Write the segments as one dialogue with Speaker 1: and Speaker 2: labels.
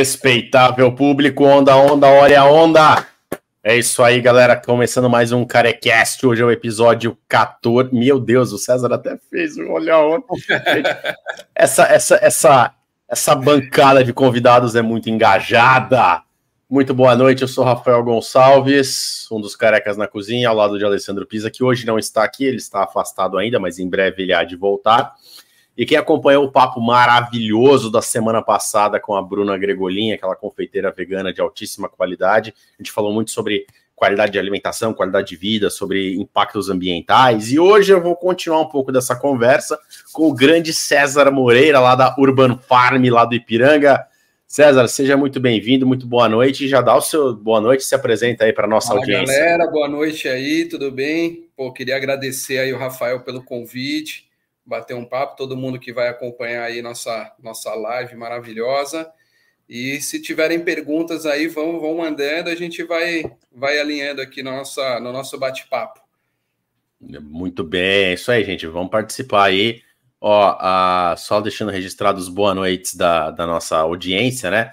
Speaker 1: Respeitável público, onda, onda, hora a onda. É isso aí, galera. Começando mais um Carecast. Hoje é o episódio 14. Meu Deus, o César até fez um olha onda. essa, essa, essa, essa bancada de convidados é muito engajada. Muito boa noite, eu sou Rafael Gonçalves, um dos carecas na cozinha, ao lado de Alessandro Pisa, que hoje não está aqui, ele está afastado ainda, mas em breve ele há de voltar. E quem acompanhou o papo maravilhoso da semana passada com a Bruna Gregolin, aquela confeiteira vegana de altíssima qualidade, a gente falou muito sobre qualidade de alimentação, qualidade de vida, sobre impactos ambientais. E hoje eu vou continuar um pouco dessa conversa com o grande César Moreira, lá da Urban Farm, lá do Ipiranga. César, seja muito bem-vindo, muito boa noite. Já dá o seu boa noite, se apresenta aí para nossa Fala, audiência.
Speaker 2: Galera, boa noite aí, tudo bem? Pô, queria agradecer aí o Rafael pelo convite bater um papo, todo mundo que vai acompanhar aí nossa, nossa live maravilhosa. E se tiverem perguntas aí, vão, vão mandando, a gente vai, vai alinhando aqui no, nossa, no nosso bate-papo.
Speaker 1: Muito bem, é isso aí, gente. Vamos participar aí. Ó, a, só deixando registrados boa noites da, da nossa audiência, né?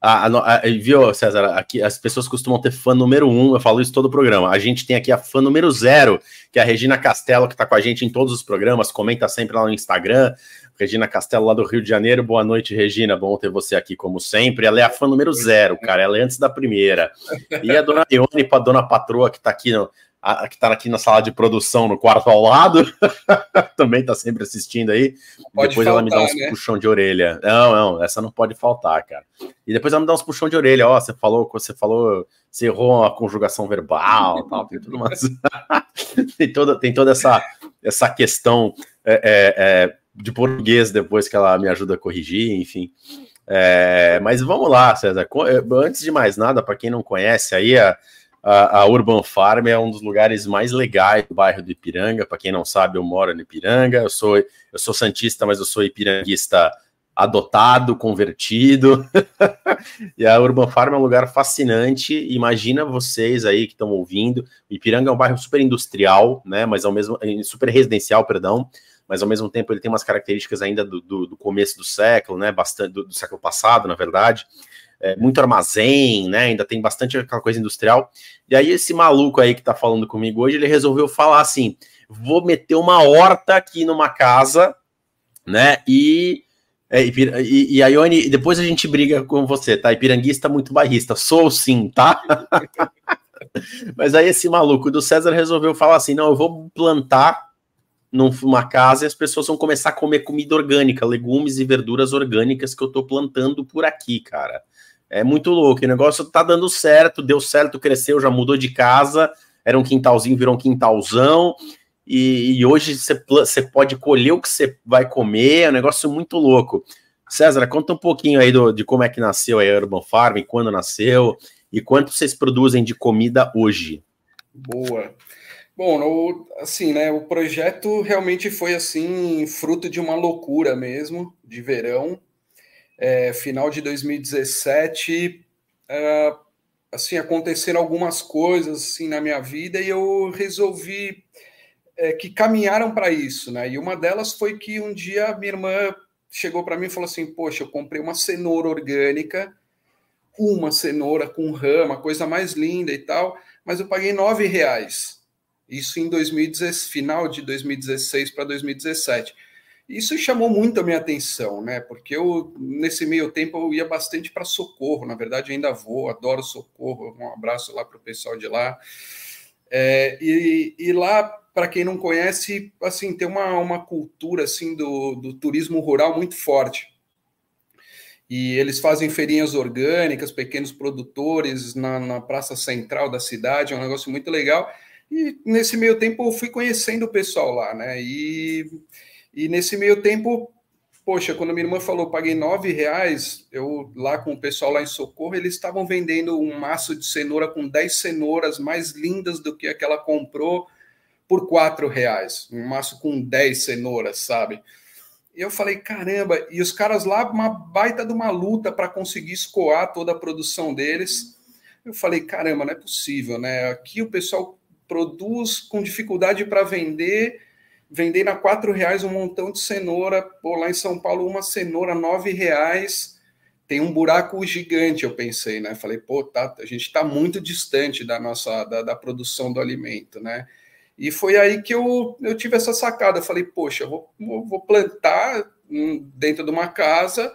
Speaker 1: A, a, a, viu, César? Aqui as pessoas costumam ter fã número um, eu falo isso todo o programa. A gente tem aqui a fã número zero, que é a Regina Castelo, que está com a gente em todos os programas, comenta sempre lá no Instagram. Regina Castelo, lá do Rio de Janeiro. Boa noite, Regina. Bom ter você aqui, como sempre. Ela é a fã número zero, cara. Ela é antes da primeira. E a dona Ione, para dona patroa, que está aqui no, a, que está aqui na sala de produção, no quarto ao lado, também está sempre assistindo aí. Depois faltar, ela me dá uns né? puxão de orelha. Não, não, essa não pode faltar, cara. E depois ela me dá uns puxão de orelha. Ó, você falou, você falou, você errou a conjugação verbal, tal, tem tudo mais. tem toda, tem toda essa, essa questão é, é, é, de português depois que ela me ajuda a corrigir, enfim. É, mas vamos lá, César. Antes de mais nada, para quem não conhece aí a a, a, Urban Farm é um dos lugares mais legais do bairro do Ipiranga. Para quem não sabe, eu moro no Ipiranga. Eu sou, eu sou santista, mas eu sou ipiranguista adotado, convertido. e a Urban Farm é um lugar fascinante. Imagina vocês aí que estão ouvindo. O Ipiranga é um bairro super industrial, né? Mas ao mesmo super residencial, perdão. Mas ao mesmo tempo ele tem umas características ainda do, do, do começo do século, né? Bastante do, do século passado, na verdade é, muito armazém, né? Ainda tem bastante aquela coisa industrial. E aí, esse maluco aí que tá falando comigo hoje, ele resolveu falar assim: vou meter uma horta aqui numa casa, né? E. É, e, e a Ione, depois a gente briga com você, tá? Ipiranguista muito bairrista. Sou sim, tá? Mas aí esse maluco do César resolveu falar assim: não, eu vou plantar numa casa e as pessoas vão começar a comer comida orgânica, legumes e verduras orgânicas que eu tô plantando por aqui, cara. É muito louco. O negócio tá dando certo, deu certo, cresceu, já mudou de casa. Era um quintalzinho, virou um quintalzão. E, e hoje você pode colher o que você vai comer. É um negócio muito louco. César, conta um pouquinho aí do, de como é que nasceu a Urban Farm, quando nasceu e quanto vocês produzem de comida hoje.
Speaker 2: Boa. Bom, no, assim, né? O projeto realmente foi assim fruto de uma loucura mesmo, de verão é, final de 2017, é, assim, aconteceram algumas coisas assim na minha vida e eu resolvi é, que caminharam para isso, né? E uma delas foi que um dia minha irmã chegou para mim e falou assim: Poxa, eu comprei uma cenoura orgânica, uma cenoura com rama, coisa mais linda e tal, mas eu paguei nove reais. Isso em 2016, final de 2016 para 2017. Isso chamou muito a minha atenção, né? Porque eu, nesse meio tempo, eu ia bastante para Socorro. Na verdade, ainda vou, adoro Socorro. Um abraço lá para o pessoal de lá. É, e, e, lá, para quem não conhece, assim, tem uma, uma cultura assim do, do turismo rural muito forte. E eles fazem feirinhas orgânicas, pequenos produtores na, na praça central da cidade, é um negócio muito legal. E nesse meio tempo eu fui conhecendo o pessoal lá, né? E e nesse meio tempo, poxa, quando minha irmã falou, paguei nove reais, eu lá com o pessoal lá em Socorro, eles estavam vendendo um maço de cenoura com dez cenouras mais lindas do que aquela comprou por quatro reais. Um maço com dez cenouras, sabe? E eu falei, caramba, e os caras lá, uma baita de uma luta para conseguir escoar toda a produção deles. Eu falei, caramba, não é possível, né? Aqui o pessoal produz com dificuldade para vender vendendo a quatro reais um montão de cenoura, pô, lá em São Paulo uma cenoura nove reais, tem um buraco gigante, eu pensei, né? Falei, pô, tá, a gente está muito distante da nossa da, da, produção do alimento, né? E foi aí que eu, eu tive essa sacada. Falei, poxa, eu vou, vou plantar dentro de uma casa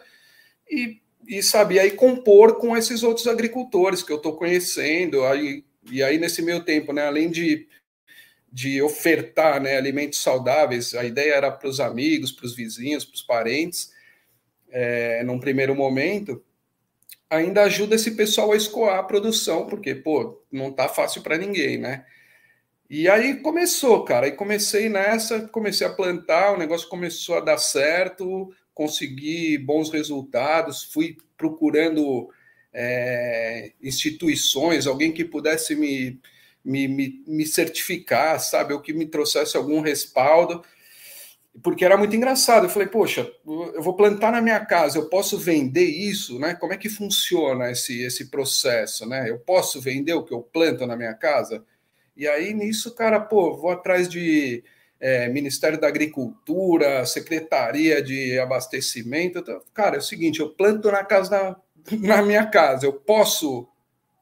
Speaker 2: e, e sabe, aí compor com esses outros agricultores que eu estou conhecendo. Aí, e aí, nesse meio tempo, né, além de, de ofertar né, alimentos saudáveis, a ideia era para os amigos, para os vizinhos, para os parentes, é, num primeiro momento, ainda ajuda esse pessoal a escoar a produção, porque, pô, não tá fácil para ninguém, né? E aí começou, cara. Aí comecei nessa, comecei a plantar, o negócio começou a dar certo, consegui bons resultados, fui procurando é, instituições, alguém que pudesse me, me, me, me certificar, sabe, ou que me trouxesse algum respaldo porque era muito engraçado. Eu falei, poxa, eu vou plantar na minha casa, eu posso vender isso, né? Como é que funciona esse, esse processo, né? Eu posso vender o que eu planto na minha casa? E aí, nisso, cara, pô, vou atrás de é, Ministério da Agricultura, Secretaria de Abastecimento. Cara, é o seguinte, eu planto na casa na minha casa, eu posso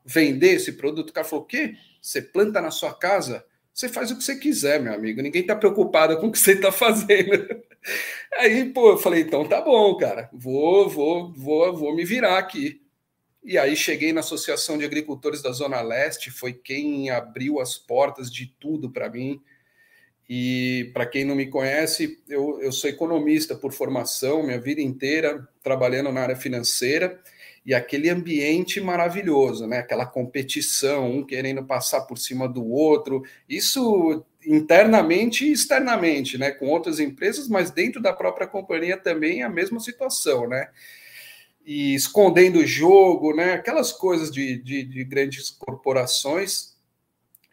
Speaker 2: vender esse produto? O cara falou, o quê? Você planta na sua casa? Você faz o que você quiser, meu amigo. Ninguém está preocupado com o que você está fazendo. Aí, pô, eu falei, então tá bom, cara. Vou, vou, vou, vou me virar aqui. E aí cheguei na Associação de Agricultores da Zona Leste, foi quem abriu as portas de tudo para mim. E para quem não me conhece, eu, eu sou economista por formação, minha vida inteira trabalhando na área financeira e aquele ambiente maravilhoso, né? Aquela competição, um querendo passar por cima do outro, isso internamente e externamente, né? Com outras empresas, mas dentro da própria companhia também é a mesma situação, né? e escondendo o jogo, né? Aquelas coisas de, de, de, grandes corporações.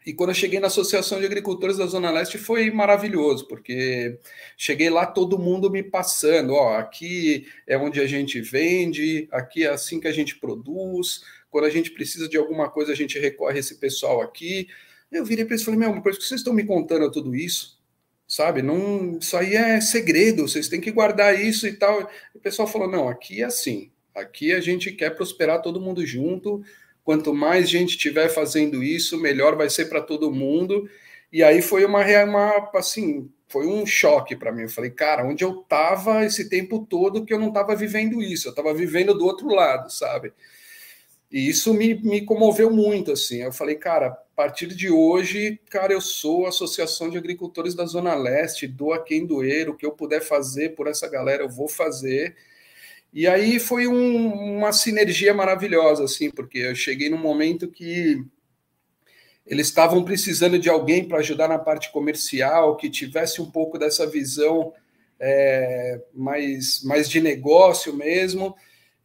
Speaker 2: E quando eu cheguei na Associação de Agricultores da Zona Leste foi maravilhoso, porque cheguei lá todo mundo me passando, ó, aqui é onde a gente vende, aqui é assim que a gente produz, quando a gente precisa de alguma coisa a gente recorre a esse pessoal aqui. Eu virei para eles e falei, meu, por que vocês estão me contando tudo isso? Sabe, não, isso aí é segredo, vocês têm que guardar isso e tal. o pessoal falou, não, aqui é assim, Aqui a gente quer prosperar todo mundo junto. Quanto mais gente tiver fazendo isso, melhor vai ser para todo mundo. E aí foi uma, uma assim, foi um choque para mim. Eu falei, cara, onde eu estava esse tempo todo que eu não estava vivendo isso, eu estava vivendo do outro lado, sabe? E isso me, me comoveu muito, assim. Eu falei, cara, a partir de hoje, cara, eu sou a Associação de Agricultores da Zona Leste, doa quem doer, o que eu puder fazer por essa galera, eu vou fazer. E aí foi um, uma sinergia maravilhosa, assim, porque eu cheguei num momento que eles estavam precisando de alguém para ajudar na parte comercial, que tivesse um pouco dessa visão é, mais, mais de negócio mesmo.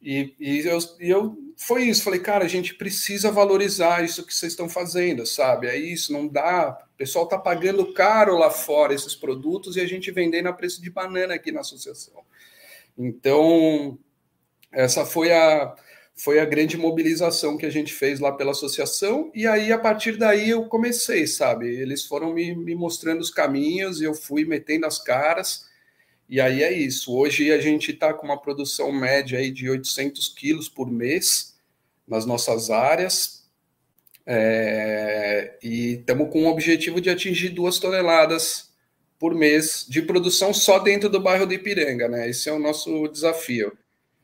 Speaker 2: E, e, eu, e eu foi isso, falei, cara, a gente precisa valorizar isso que vocês estão fazendo, sabe? É isso, não dá. O pessoal está pagando caro lá fora esses produtos e a gente vendendo a preço de banana aqui na associação. Então, essa foi a, foi a grande mobilização que a gente fez lá pela associação, e aí a partir daí eu comecei, sabe? Eles foram me, me mostrando os caminhos, e eu fui metendo as caras, e aí é isso. Hoje a gente está com uma produção média aí de 800 quilos por mês nas nossas áreas, é, e estamos com o objetivo de atingir duas toneladas por mês de produção só dentro do bairro de Ipiranga, né? Esse é o nosso desafio.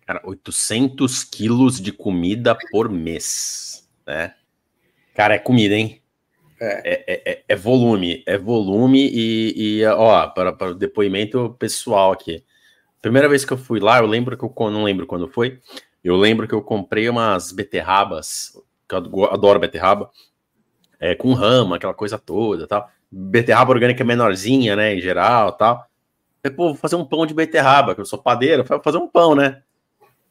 Speaker 1: Cara, 800 quilos de comida por mês, né? Cara, é comida, hein? É, é, é, é, é volume, é volume e, e ó, para, para o depoimento pessoal aqui. Primeira vez que eu fui lá, eu lembro que eu não lembro quando foi. Eu lembro que eu comprei umas beterrabas, que eu adoro beterraba, é, com rama, aquela coisa toda, tal beterraba orgânica menorzinha, né, em geral, tal. Aí, pô, vou fazer um pão de beterraba, que eu sou padeiro, vou fazer um pão, né?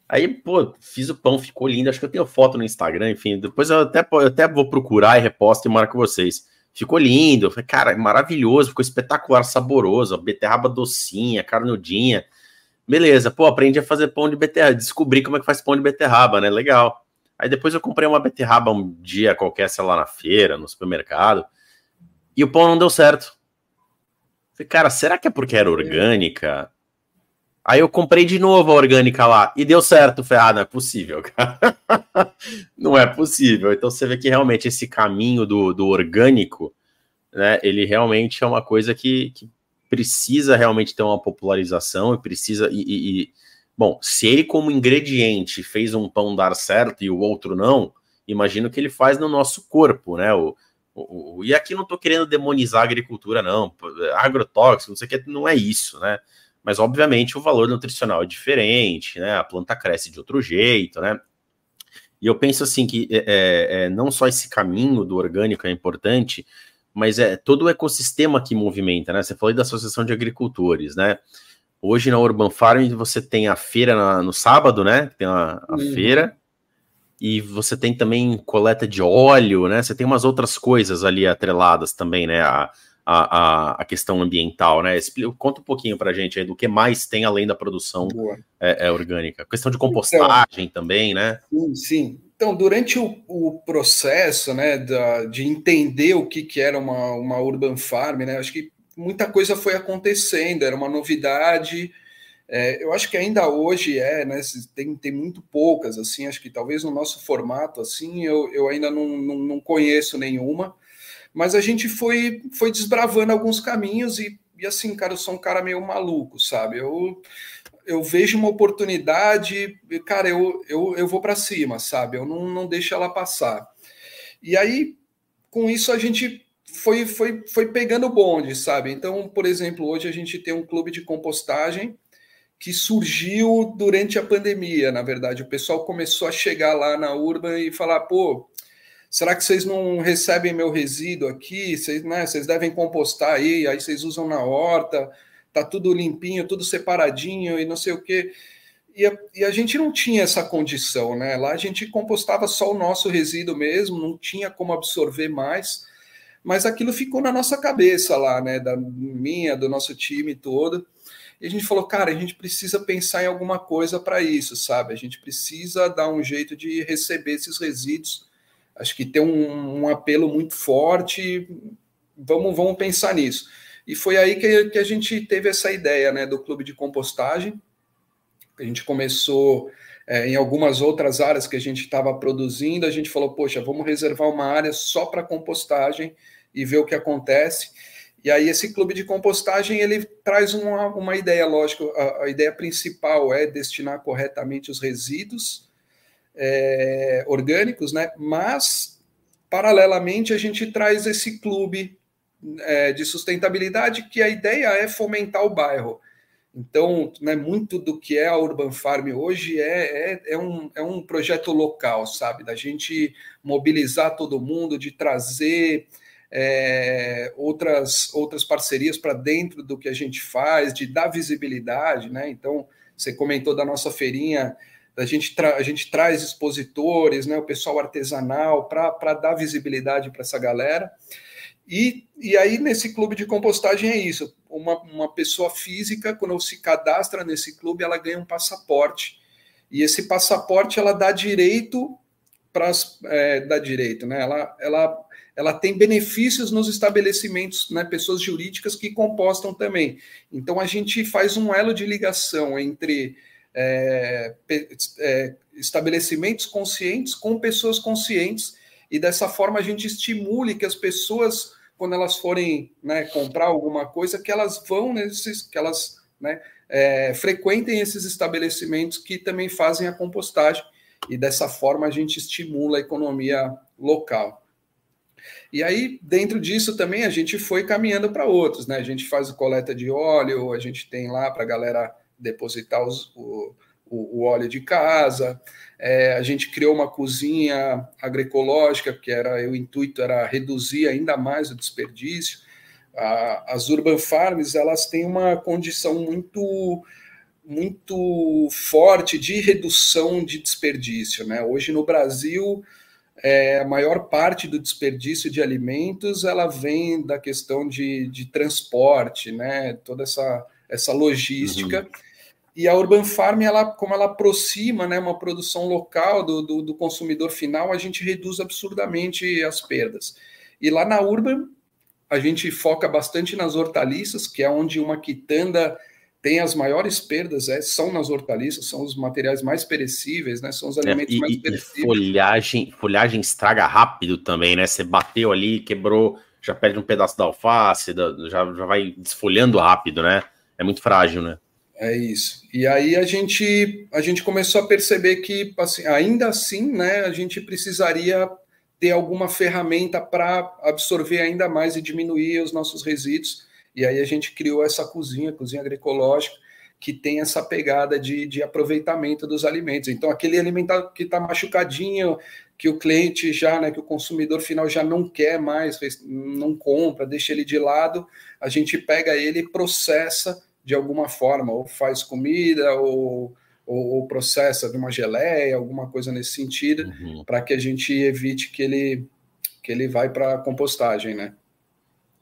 Speaker 1: Aí, pô, fiz o pão, ficou lindo. Acho que eu tenho foto no Instagram, enfim. Depois eu até, eu até vou procurar e reposto e marco vocês. Ficou lindo. Falei, cara, maravilhoso, ficou espetacular, saboroso. Beterraba docinha, carnudinha. Beleza, pô, aprendi a fazer pão de beterraba. Descobri como é que faz pão de beterraba, né? Legal. Aí depois eu comprei uma beterraba um dia qualquer, sei lá, na feira, no supermercado. E o pão não deu certo. Falei, cara, será que é porque era orgânica? Aí eu comprei de novo a orgânica lá e deu certo. Falei, ah, não é possível, cara. não é possível. Então você vê que realmente esse caminho do, do orgânico, né, ele realmente é uma coisa que, que precisa realmente ter uma popularização e precisa. E, e, e, bom, se ele, como ingrediente, fez um pão dar certo e o outro não, imagino que ele faz no nosso corpo, né? O, e aqui não estou querendo demonizar a agricultura, não. Agrotóxico, não sei o que, não é isso, né? mas obviamente o valor nutricional é diferente, né? A planta cresce de outro jeito, né? E eu penso assim que é, é, é, não só esse caminho do orgânico é importante, mas é todo o ecossistema que movimenta, né? Você falou da Associação de Agricultores, né? Hoje na Urban Farm você tem a feira na, no sábado, né? Tem a, a uhum. feira e você tem também coleta de óleo, né? Você tem umas outras coisas ali atreladas também, né? A, a, a, questão ambiental, né? Explica, conta um pouquinho para a gente aí do que mais tem além da produção é, é, orgânica. questão de então, compostagem então, também, né?
Speaker 2: Sim, sim. Então, durante o, o processo, né, da, de entender o que, que era uma, uma urban farm, né, acho que muita coisa foi acontecendo, era uma novidade. É, eu acho que ainda hoje é, né? Tem, tem muito poucas, assim, acho que talvez no nosso formato, assim, eu, eu ainda não, não, não conheço nenhuma. Mas a gente foi, foi desbravando alguns caminhos e, e assim, cara, eu sou um cara meio maluco, sabe? Eu, eu vejo uma oportunidade, cara, eu, eu, eu vou para cima, sabe? Eu não, não deixo ela passar. E aí, com isso, a gente foi, foi, foi pegando bonde, sabe? Então, por exemplo, hoje a gente tem um clube de compostagem que surgiu durante a pandemia, na verdade. O pessoal começou a chegar lá na Urban e falar, pô, será que vocês não recebem meu resíduo aqui? Vocês, né, vocês devem compostar aí, aí vocês usam na horta, tá tudo limpinho, tudo separadinho e não sei o quê. E a, e a, gente não tinha essa condição, né? Lá a gente compostava só o nosso resíduo mesmo, não tinha como absorver mais, mas aquilo ficou na nossa cabeça lá, né? Da minha, do nosso time todo. E a gente falou, cara, a gente precisa pensar em alguma coisa para isso, sabe? A gente precisa dar um jeito de receber esses resíduos acho que tem um, um, apelo muito forte. Vamos, vamos pensar nisso. E foi aí que, que a gente teve essa ideia né, do clube de compostagem. A gente começou é, em algumas outras áreas que a gente estava produzindo. A gente falou, poxa, vamos reservar uma área só para compostagem e ver o que acontece. E aí esse clube de compostagem ele traz uma, uma ideia, lógico, a, a ideia principal é destinar corretamente os resíduos é, orgânicos, né? Mas, paralelamente, a gente traz esse clube é, de sustentabilidade que a ideia é fomentar o bairro. Então, né, muito do que é a Urban Farm hoje é, é, é, um, é um projeto local, sabe? Da gente mobilizar todo mundo, de trazer é, outras, outras parcerias para dentro do que a gente faz, de dar visibilidade, né? Então, você comentou da nossa feirinha a gente, a gente traz expositores, né, o pessoal artesanal, para dar visibilidade para essa galera. E, e aí, nesse clube de compostagem, é isso: uma, uma pessoa física, quando se cadastra nesse clube, ela ganha um passaporte. E esse passaporte ela dá direito para é, dá direito, né? Ela, ela, ela tem benefícios nos estabelecimentos, né? Pessoas jurídicas que compostam também. Então a gente faz um elo de ligação entre é, é, estabelecimentos conscientes com pessoas conscientes, e dessa forma a gente estimule que as pessoas, quando elas forem né, comprar alguma coisa, que elas vão nesses, que elas né, é, frequentem esses estabelecimentos que também fazem a compostagem, e dessa forma a gente estimula a economia local. E aí, dentro disso também, a gente foi caminhando para outros, né? A gente faz coleta de óleo, a gente tem lá para a galera depositar os, o, o, óleo de casa. É, a gente criou uma cozinha agroecológica, que era o intuito era reduzir ainda mais o desperdício. A, as urban farms elas têm uma condição muito muito forte de redução de desperdício. Né? Hoje no Brasil, é, a maior parte do desperdício de alimentos ela vem da questão de, de transporte, né? toda essa, essa logística. Uhum. E a Urban Farm, ela, como ela aproxima né, uma produção local do, do, do, consumidor final, a gente reduz absurdamente as perdas. E lá na Urban, a gente foca bastante nas hortaliças, que é onde uma quitanda tem as maiores perdas é, são nas hortaliças, são os materiais mais perecíveis, né? São os é, alimentos
Speaker 1: é, e,
Speaker 2: mais
Speaker 1: perecíveis. E folhagem, folhagem estraga rápido também, né? Você bateu ali, quebrou, já perde um pedaço da alface, já, já vai desfolhando rápido, né? É muito frágil, né?
Speaker 2: É isso. E aí a gente a gente começou a perceber que assim, ainda assim, né, a gente precisaria ter alguma ferramenta para absorver ainda mais e diminuir os nossos resíduos. E aí a gente criou essa cozinha, cozinha agroecológica, que tem essa pegada de, de aproveitamento dos alimentos. Então, aquele alimento que está machucadinho, que o cliente já, né, que o consumidor final já não quer mais, não compra, deixa ele de lado, a gente pega ele e processa de alguma forma, ou faz comida, ou, ou, ou processa de uma geleia, alguma coisa nesse sentido, uhum. para que a gente evite que ele, que ele vai para compostagem, né?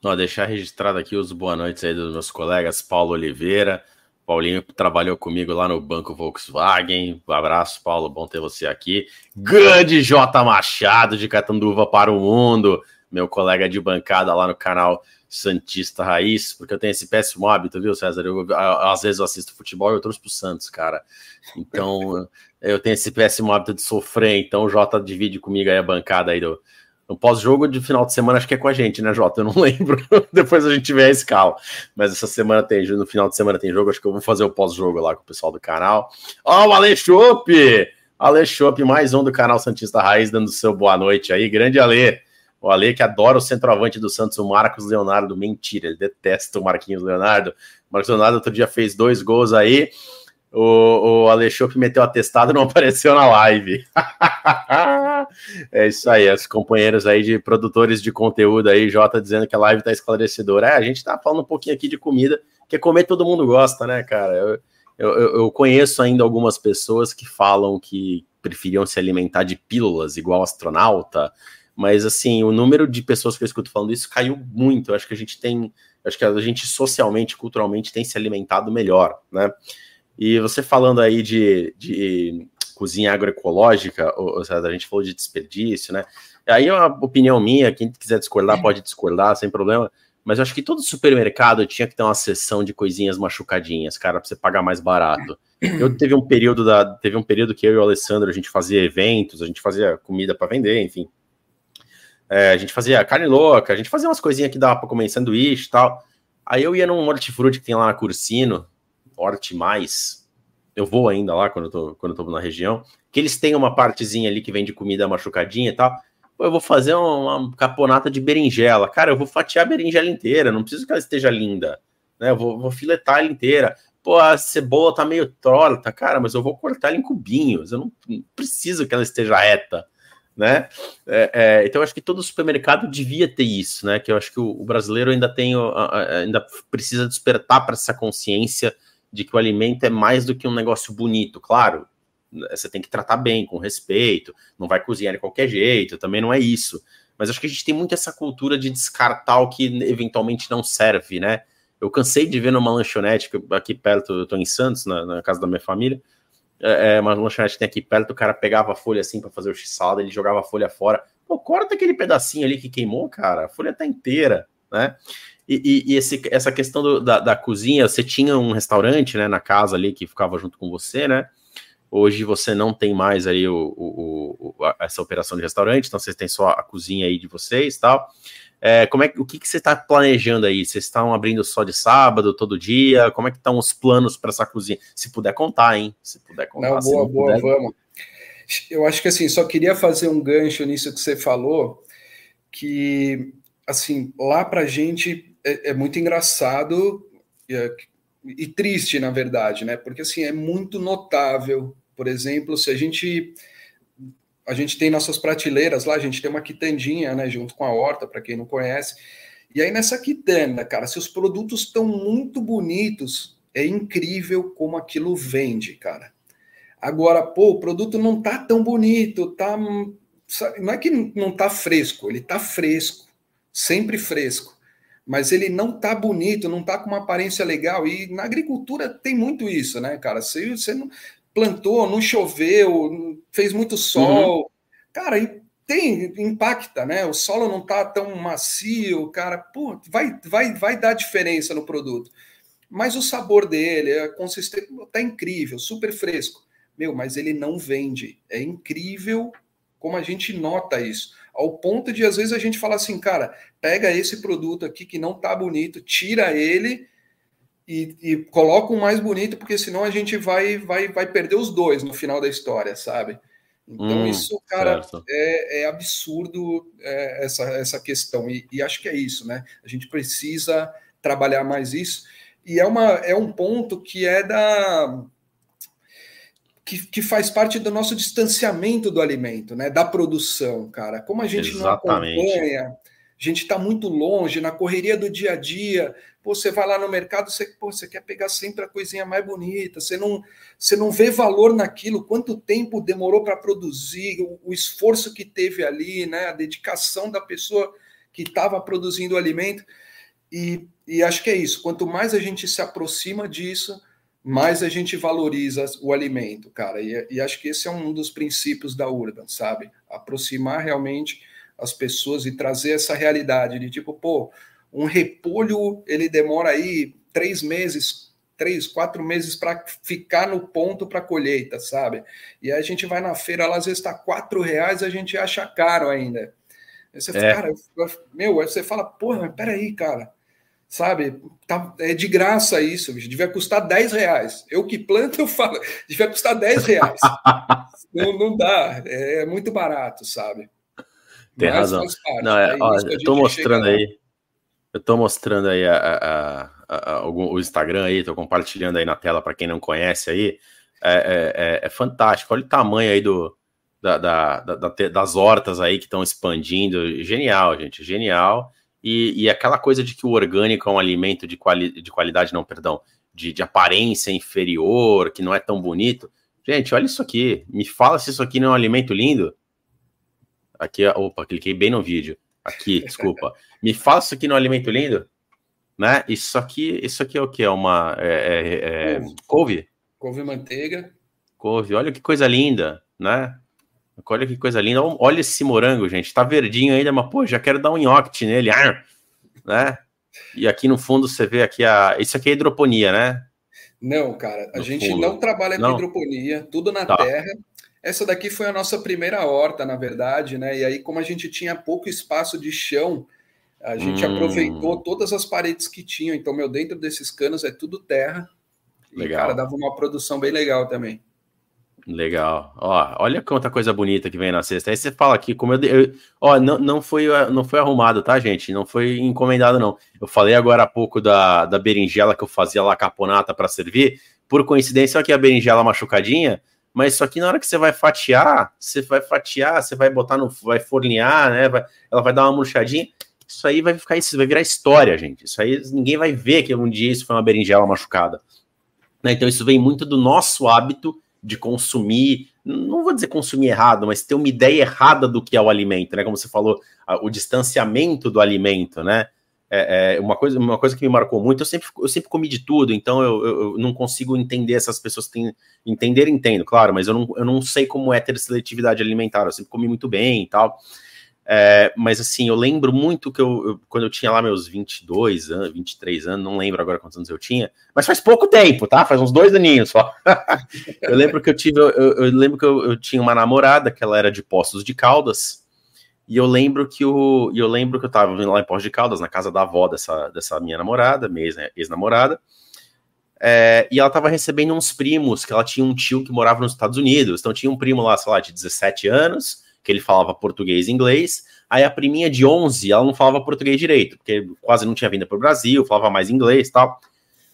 Speaker 1: Ó, deixar registrado aqui os boa noites aí dos meus colegas Paulo Oliveira. Paulinho trabalhou comigo lá no Banco Volkswagen. Um abraço, Paulo. Bom ter você aqui. Grande J Machado de Catanduva para o Mundo, meu colega de bancada lá no canal Santista Raiz, porque eu tenho esse péssimo hábito, viu, César? Eu, às vezes eu assisto futebol e eu trouxe pro Santos, cara. Então eu tenho esse péssimo hábito de sofrer. Então o Jota divide comigo aí a bancada aí do, no pós-jogo de final de semana, acho que é com a gente, né, Jota? Eu não lembro. Depois a gente vê a escala. Mas essa semana tem, no final de semana tem jogo. Acho que eu vou fazer o pós-jogo lá com o pessoal do canal. Ó, oh, o Ale Chopp! Ale Chopp, mais um do canal Santista Raiz, dando seu boa noite aí. Grande Ale. O Ale que adora o centroavante do Santos, o Marcos Leonardo. Mentira, ele detesta o Marquinhos Leonardo. O Marcos Leonardo outro dia fez dois gols aí. O, o Alexandre meteu atestado e não apareceu na live. é isso aí, os companheiros aí de produtores de conteúdo aí, Jota dizendo que a live tá esclarecedora. É, a gente tá falando um pouquinho aqui de comida, que comer todo mundo gosta, né, cara? Eu, eu, eu conheço ainda algumas pessoas que falam que preferiam se alimentar de pílulas igual astronauta, mas assim, o número de pessoas que eu escuto falando isso caiu muito. Eu acho que a gente tem, acho que a gente socialmente, culturalmente tem se alimentado melhor, né? E você falando aí de, de cozinha agroecológica, ou, seja, a gente falou de desperdício, né? Aí é uma opinião minha, quem quiser discordar pode discordar, sem problema. Mas eu acho que todo supermercado tinha que ter uma seção de coisinhas machucadinhas, cara, para você pagar mais barato. Eu teve um período da, teve um período que eu e o Alessandro a gente fazia eventos, a gente fazia comida para vender, enfim. É, a gente fazia carne louca, a gente fazia umas coisinhas que dava para comer sanduíche e tal. Aí eu ia num hortifruti que tem lá na Cursino, Horti Mais, eu vou ainda lá quando eu tô, quando eu tô na região, que eles têm uma partezinha ali que vem de comida machucadinha e tal. Eu vou fazer uma caponata de berinjela. Cara, eu vou fatiar a berinjela inteira, não preciso que ela esteja linda. Né? Eu vou, vou filetar ela inteira. Pô, a cebola tá meio torta, cara, mas eu vou cortar ela em cubinhos. Eu não, preciso que ela esteja reta né? É, é, então, acho que todo supermercado devia ter isso, né? Que eu acho que o, o brasileiro ainda tem, ainda precisa despertar para essa consciência de que o alimento é mais do que um negócio bonito. Claro, você tem que tratar bem, com respeito, não vai cozinhar de qualquer jeito, também não é isso. Mas acho que a gente tem muito essa cultura de descartar o que eventualmente não serve, né? Eu cansei de ver numa lanchonete, aqui perto, eu tô em Santos, na, na casa da minha família, é, é uma lanchonete que tem aqui perto, o cara pegava a folha assim para fazer o x-salada, ele jogava a folha fora. Pô, corta aquele pedacinho ali que queimou, cara, a folha tá inteira, né? E, e, e esse, essa questão do, da, da, cozinha, você tinha um restaurante, né, na casa ali que ficava junto com você, né? Hoje você não tem mais aí o, o, o essa operação de restaurante, então vocês têm só a cozinha aí de vocês tal. É, como é, o que, que você está planejando aí? Vocês estão abrindo só de sábado, todo dia? Como é que estão os planos para essa cozinha? Se puder contar, hein? Se puder contar.
Speaker 2: Não, boa, boa, puder... vamos. Eu acho que assim, só queria fazer um gancho nisso que você falou, que assim, lá para a gente é, é, muito engraçado e, é, e, triste, na verdade, né? Porque assim é muito notável. Por exemplo, se a gente a gente tem nossas prateleiras lá, a gente tem uma quitandinha, né, junto com a horta, para quem não conhece. E aí nessa quitanda, cara, se os produtos estão muito bonitos, é incrível como aquilo vende, cara. Agora, pô, o produto não tá tão bonito, tá, sabe, não é que não tá fresco, ele tá fresco sempre fresco. Mas ele não tá bonito, não tá com uma aparência legal. E na agricultura tem muito isso, né, cara? Se você não plantou, não choveu, fez muito sol, uhum. cara, e tem, impacta, né? O solo não tá tão macio, cara, pô, vai, vai, vai dar diferença no produto. mas o sabor dele, a consistência, tá incrível, super fresco. Meu, mas ele não vende. É incrível como a gente nota isso. Ao ponto de, às vezes, a gente falar assim, cara, pega esse produto aqui que não tá bonito, tira ele e, e coloca um mais bonito, porque senão a gente vai, vai, vai perder os dois no final da história, sabe? Então, hum, isso, cara, é, é, absurdo é, essa, essa questão. E, e, acho que é isso, né? A gente precisa trabalhar mais isso. E é, uma, é um ponto que é da. Que, que faz parte do nosso distanciamento do alimento, né? Da produção, cara. Como a gente Exatamente. não acompanha, a gente está muito longe, na correria do dia a dia. Pô, você vai lá no mercado, você, pô, você quer pegar sempre a coisinha mais bonita, você não, você não vê valor naquilo, quanto tempo demorou para produzir, o, o, esforço que teve ali, né? A dedicação da pessoa que estava produzindo o alimento. E, e acho que é isso. Quanto mais a gente se aproxima disso, mais a gente valoriza o alimento, cara. E, e, acho que esse é um dos princípios da Urban, sabe? Aproximar realmente as pessoas e trazer essa realidade de tipo, pô, um repolho ele demora aí três meses, três, quatro meses para ficar no ponto para colheita, sabe? E aí a gente vai na feira, lá às vezes está quatro reais, a gente acha caro ainda. Aí você, é. cara, meu, aí você fala, porra, mas peraí, cara sabe? Tá, é de graça isso, bicho. devia custar 10 reais. Eu que planto, eu falo, devia custar 10 reais. não, não dá, é, é, muito barato, sabe?
Speaker 1: Tem Mas razão. Não, é, é ó, eu tô mostrando aí, eu tô mostrando aí a, a, a, a, o Instagram aí, tô compartilhando aí na tela para quem não conhece aí. É, é, é, é, fantástico. Olha o tamanho aí do, da, da, da, das hortas aí que estão expandindo. Genial, gente, genial. E, e, aquela coisa de que o orgânico é um alimento de, quali, de qualidade, não, perdão, de, de, aparência inferior, que não é tão bonito. Gente, olha isso aqui. Me fala se isso aqui não é um alimento lindo. Aqui, opa, cliquei bem no vídeo. Aqui, desculpa. Me fala se isso aqui não é um alimento lindo. Né? Isso aqui, isso aqui é o que? É uma. É, é, é, couve?
Speaker 2: Couve manteiga.
Speaker 1: Couve, olha que coisa linda, né? Olha que coisa linda. Olha esse morango, gente. Tá verdinho ainda, mas pô, já quero dar um nhoque nele, né? E aqui no fundo você vê aqui a. Isso aqui é hidroponia, né?
Speaker 2: Não, cara. A no gente fundo. não trabalha não? com hidroponia, tudo na tá. terra. Essa daqui foi a nossa primeira horta, na verdade, né? E aí, como a gente tinha pouco espaço de chão, a gente hum. aproveitou todas as paredes que tinham. Então, meu, dentro desses canos é tudo terra. Legal. E, cara, dava uma produção bem legal também.
Speaker 1: Legal. Ó, olha quanta coisa bonita que vem na cesta. Aí você fala aqui, como eu, eu. ó, não, não, foi, não foi arrumado, tá, gente? Não foi encomendado, não. Eu falei agora há pouco da, da berinjela que eu fazia lá caponata para servir. Por coincidência, aqui a berinjela machucadinha. Mas só que na hora que você vai fatiar, você vai fatiar, você vai botar no. vai fornear, né? Vai, ela vai dar uma murchadinha. Isso aí vai ficar isso vai virar história, gente. Isso aí ninguém vai ver que um dia isso foi uma berinjela machucada. Né? Então, isso vem muito do nosso hábito de consumir, não vou dizer consumir errado, mas ter uma ideia errada do que é o alimento, né? Como você falou, o distanciamento do alimento, né? É, é, uma, coisa, uma coisa que me marcou muito, eu sempre, eu sempre comi de tudo, então eu, eu, eu não consigo entender essas pessoas têm. Entender, entendo, claro, mas eu não, eu não sei como é ter seletividade alimentar, eu sempre comi muito bem e tal. É, mas assim, eu lembro muito que eu, eu, quando eu tinha lá meus 22 anos, 23 anos, não lembro agora quantos anos eu tinha, mas faz pouco tempo, tá? Faz uns dois aninhos só. eu lembro que eu tive, eu, eu lembro que eu, tinha uma namorada que ela era de Poços de Caldas, e eu lembro que o, eu lembro que eu tava lá em Poços de Caldas, na casa da avó dessa, dessa minha namorada, minha ex-namorada, é, e ela tava recebendo uns primos, que ela tinha um tio que morava nos Estados Unidos, então tinha um primo lá, sei lá, de 17 anos, ele falava português e inglês. Aí a priminha de 11, ela não falava português direito, porque quase não tinha vindo para o Brasil, falava mais inglês e tal.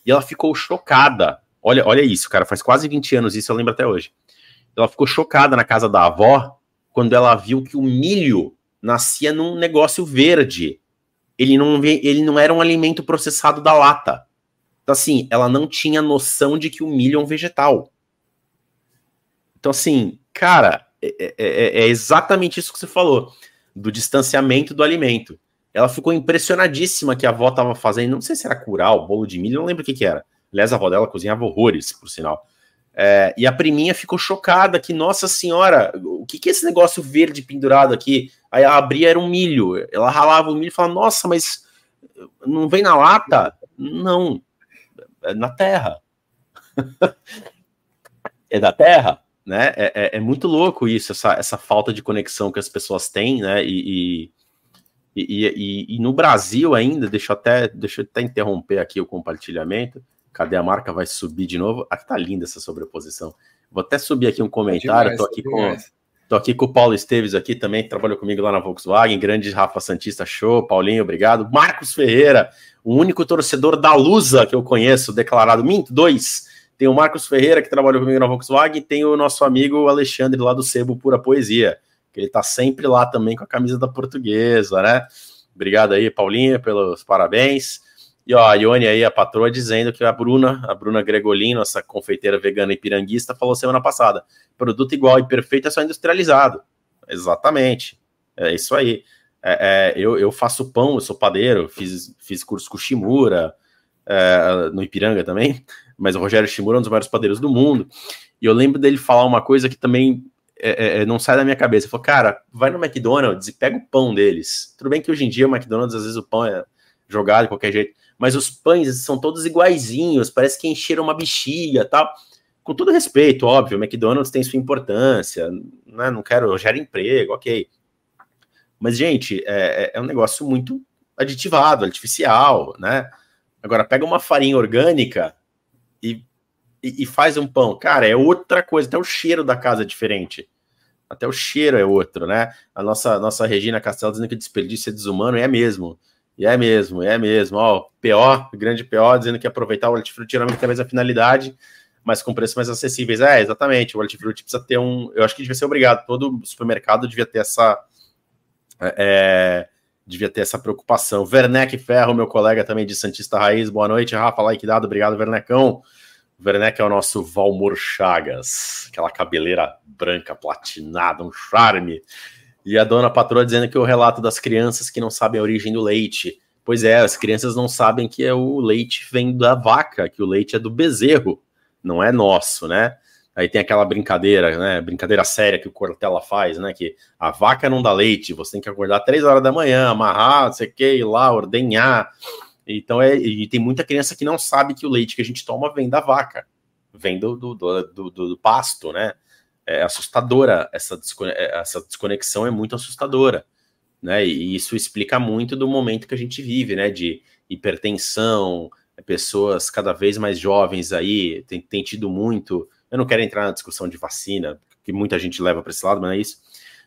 Speaker 1: E ela ficou chocada. Olha, olha isso, cara, faz quase 20 anos isso, eu lembro até hoje. Ela ficou chocada na casa da avó quando ela viu que o milho nascia num negócio verde. Ele não, ele não era um alimento processado da lata. Então, assim, ela não tinha noção de que o milho é um vegetal. Então, assim, cara, é é, é, é, exatamente isso que você falou, do distanciamento do alimento. Ela ficou impressionadíssima que a avó estava fazendo, não sei se era curau, bolo de milho, não lembro o que, que era. Aliás, a avó dela cozinhava horrores, por sinal. É, e a priminha ficou chocada que, nossa senhora, o que, que é esse negócio verde pendurado aqui? Aí ela abria, era um milho. Ela ralava o milho e falava, nossa, mas não vem na lata? Não. é na Terra. é da Terra, né? É, é, é, muito louco isso, essa, essa falta de conexão que as pessoas têm, né? E, e, e, e, no Brasil ainda, deixa eu até, deixa eu até interromper aqui o compartilhamento. Cadê a marca? Vai subir de novo. Aqui tá linda essa sobreposição. Vou até subir aqui um comentário. É demais, tô aqui com. Tô aqui com o Paulo Esteves aqui também, que trabalhou comigo lá na Volkswagen, grande Rafa Santista, show, Paulinho, obrigado. Marcos Ferreira, o único torcedor da Lusa que eu conheço, declarado, minto, dois. Tem o Marcos Ferreira, que trabalhou comigo na Volkswagen, e tem o nosso amigo Alexandre lá do Sebo Pura Poesia, que ele tá sempre lá também com a camisa da portuguesa, né? Obrigado aí, Paulinho, pelos parabéns. E ó, a Ione aí, a patroa, dizendo que a Bruna, a Bruna Gregolin, nossa confeiteira vegana e piranguista, falou semana passada: produto igual e perfeito é só industrializado. Exatamente. É isso aí. É, é, eu, eu faço pão, eu sou padeiro, fiz, fiz curso com Shimura, é, no Ipiranga também, mas o Rogério Shimura é um dos maiores padeiros do mundo. E eu lembro dele falar uma coisa que também é, é, não sai da minha cabeça. Ele falou, cara, vai no McDonald's e pega o pão deles. Tudo bem que hoje em dia o McDonald's, às vezes, o pão é jogado de qualquer jeito mas os pães são todos iguaizinhos, parece que encheram uma bexiga tal. Com todo respeito, óbvio, o McDonald's tem sua importância, né? não quero, gera emprego, ok. Mas, gente, é, é, é um negócio muito aditivado, artificial, né? Agora, pega uma farinha orgânica e, e, e, faz um pão. Cara, é outra coisa, até o cheiro da casa é diferente. Até o cheiro é outro, né? A nossa, nossa Regina Castelo dizendo que desperdício é desumano, é mesmo. E é mesmo, é mesmo. Ó, PO, grande PO, dizendo que aproveitar o hortifruti realmente tem a finalidade, mas com preços mais acessíveis. É, exatamente. O hortifruti precisa ter um. Eu acho que devia ser obrigado. Todo supermercado devia ter essa. É, é devia ter essa preocupação. Werneck Ferro, meu colega também de Santista Raiz. Boa noite, Rafa. Like dado. Obrigado, Vernecão. O Werneck é o nosso Valmor Chagas, aquela cabeleira branca platinada, um charme. E a dona patroa dizendo que o relato das crianças que não sabem a origem do leite. Pois é, as crianças não sabem que é o leite vem da vaca, que o leite é do bezerro, não é nosso, né? Aí tem aquela brincadeira, né? Brincadeira séria que o Cortella faz, né? Que a vaca não dá leite, você tem que acordar três horas da manhã, amarrar, não sei o que, ir lá, ordenhar. Então é. E tem muita criança que não sabe que o leite que a gente toma vem da vaca, vem do, do, do, do, pasto, né? é assustadora, essa, é, essa desconexão é muito assustadora, né? E isso explica muito do momento que a gente vive, né? De hipertensão, pessoas cada vez mais jovens aí, tem, tem tido muito. Eu não quero entrar na discussão de vacina, que muita gente leva para esse lado, mas é isso.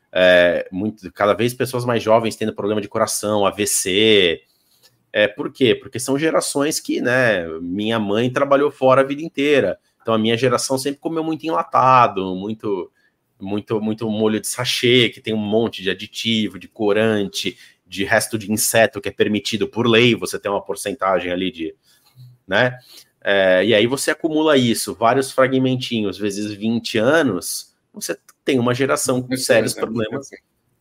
Speaker 1: É, muito, cada vez pessoas mais jovens tendo problema de coração, AVC. É, por quê? Porque são gerações que, né? Minha mãe trabalhou fora a vida inteira. Então a minha geração sempre comeu muito enlatado, muito muito muito molho de sachê, que tem um monte de aditivo, de corante, de resto de inseto que é permitido por lei, você tem uma porcentagem ali de, né? É, e aí você acumula isso, vários fragmentinhos, vezes 20 anos, você tem uma geração com sérios coisa, problemas.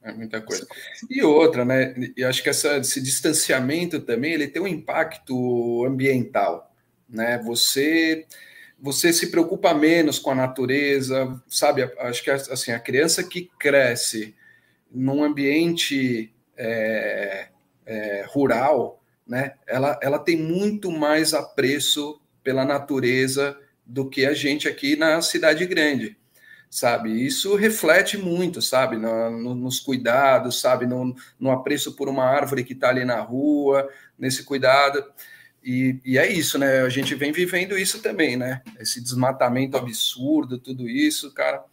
Speaker 2: É muita coisa. E outra, né? Eu acho que essa, esse distanciamento também ele tem um impacto ambiental, né? Você você se preocupa menos com a natureza, sabe? Acho que assim a criança que cresce num ambiente é, é, rural, né? Ela, ela tem muito mais apreço pela natureza do que a gente aqui na cidade grande, sabe? Isso reflete muito, sabe? No, no, nos cuidados, sabe? No, no apreço por uma árvore que está ali na rua, nesse cuidado. E, e, é isso, né? A gente vem vivendo isso também, né? Esse desmatamento absurdo, tudo isso, cara,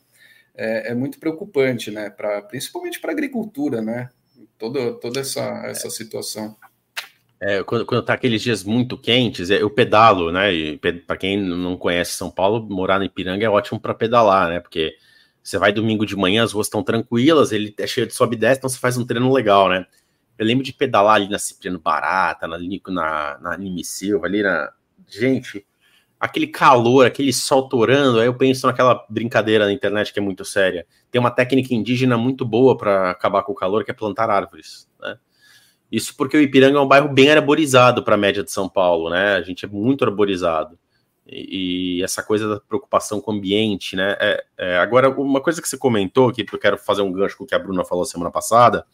Speaker 2: é, é muito preocupante, né? Pra, principalmente para a agricultura, né? Toda, toda essa, essa situação.
Speaker 1: É, quando, quando tá aqueles dias muito quentes, é, eu pedalo, né? Para quem não conhece São Paulo, morar no Ipiranga é ótimo para pedalar, né? Porque você vai domingo de manhã, as ruas estão tranquilas, ele é cheio de sobe e desce, então você faz um treino legal, né? Eu lembro de pedalar ali na Cipriano Barata, na, na, na Silva, ali na. Gente, aquele calor, aquele sol torando, aí eu penso naquela brincadeira na internet que é muito séria. Tem uma técnica indígena muito boa para acabar com o calor, que é plantar árvores. Né? Isso porque o Ipiranga é um bairro bem arborizado para a média de São Paulo, né? A gente é muito arborizado. E, e essa coisa da preocupação com o ambiente, né? É, é, agora, uma coisa que você comentou, que eu quero fazer um gancho com o que a Bruna falou semana passada,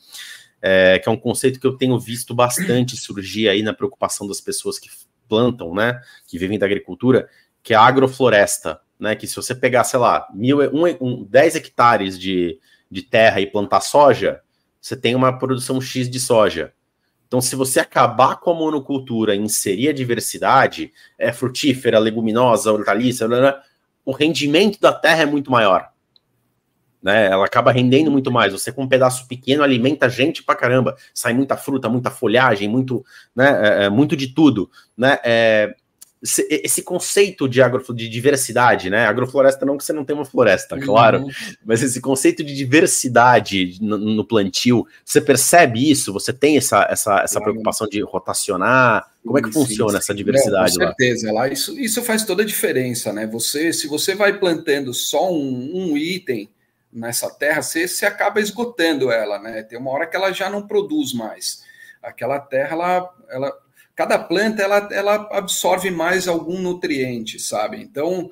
Speaker 1: é, que é um conceito que eu tenho visto bastante surgir aí na preocupação das pessoas que plantam, né? Que vivem da agricultura, que é a agrofloresta, né? Que se você pegar, sei lá, mil, um, um, 10 hectares de, de terra e plantar soja, você tem uma produção X de soja. Então, se você acabar com a monocultura e inserir a diversidade, é frutífera, leguminosa, hortaliça, blá, blá, o rendimento da terra é muito maior. Né? Ela acaba rendendo muito mais. Você com um pedaço pequeno alimenta gente pra caramba. Sai muita fruta, muita folhagem, muito, né, é, é muito de tudo, né? É, esse conceito de, agro, de diversidade, né? Agrofloresta não que você não tem uma floresta, uhum. claro, mas esse conceito de diversidade no, no, plantio, você percebe isso? Você tem essa, essa, essa preocupação de rotacionar? Como é que sim, funciona sim. essa diversidade
Speaker 2: não, com certeza, lá? lá? isso, isso faz toda a diferença, né? Você, se você vai plantando só um, um item nessa terra, você, você acaba esgotando ela, né? Tem uma hora que ela já não produz mais. Aquela terra, ela, ela cada planta ela, ela absorve mais algum nutriente, sabe? Então,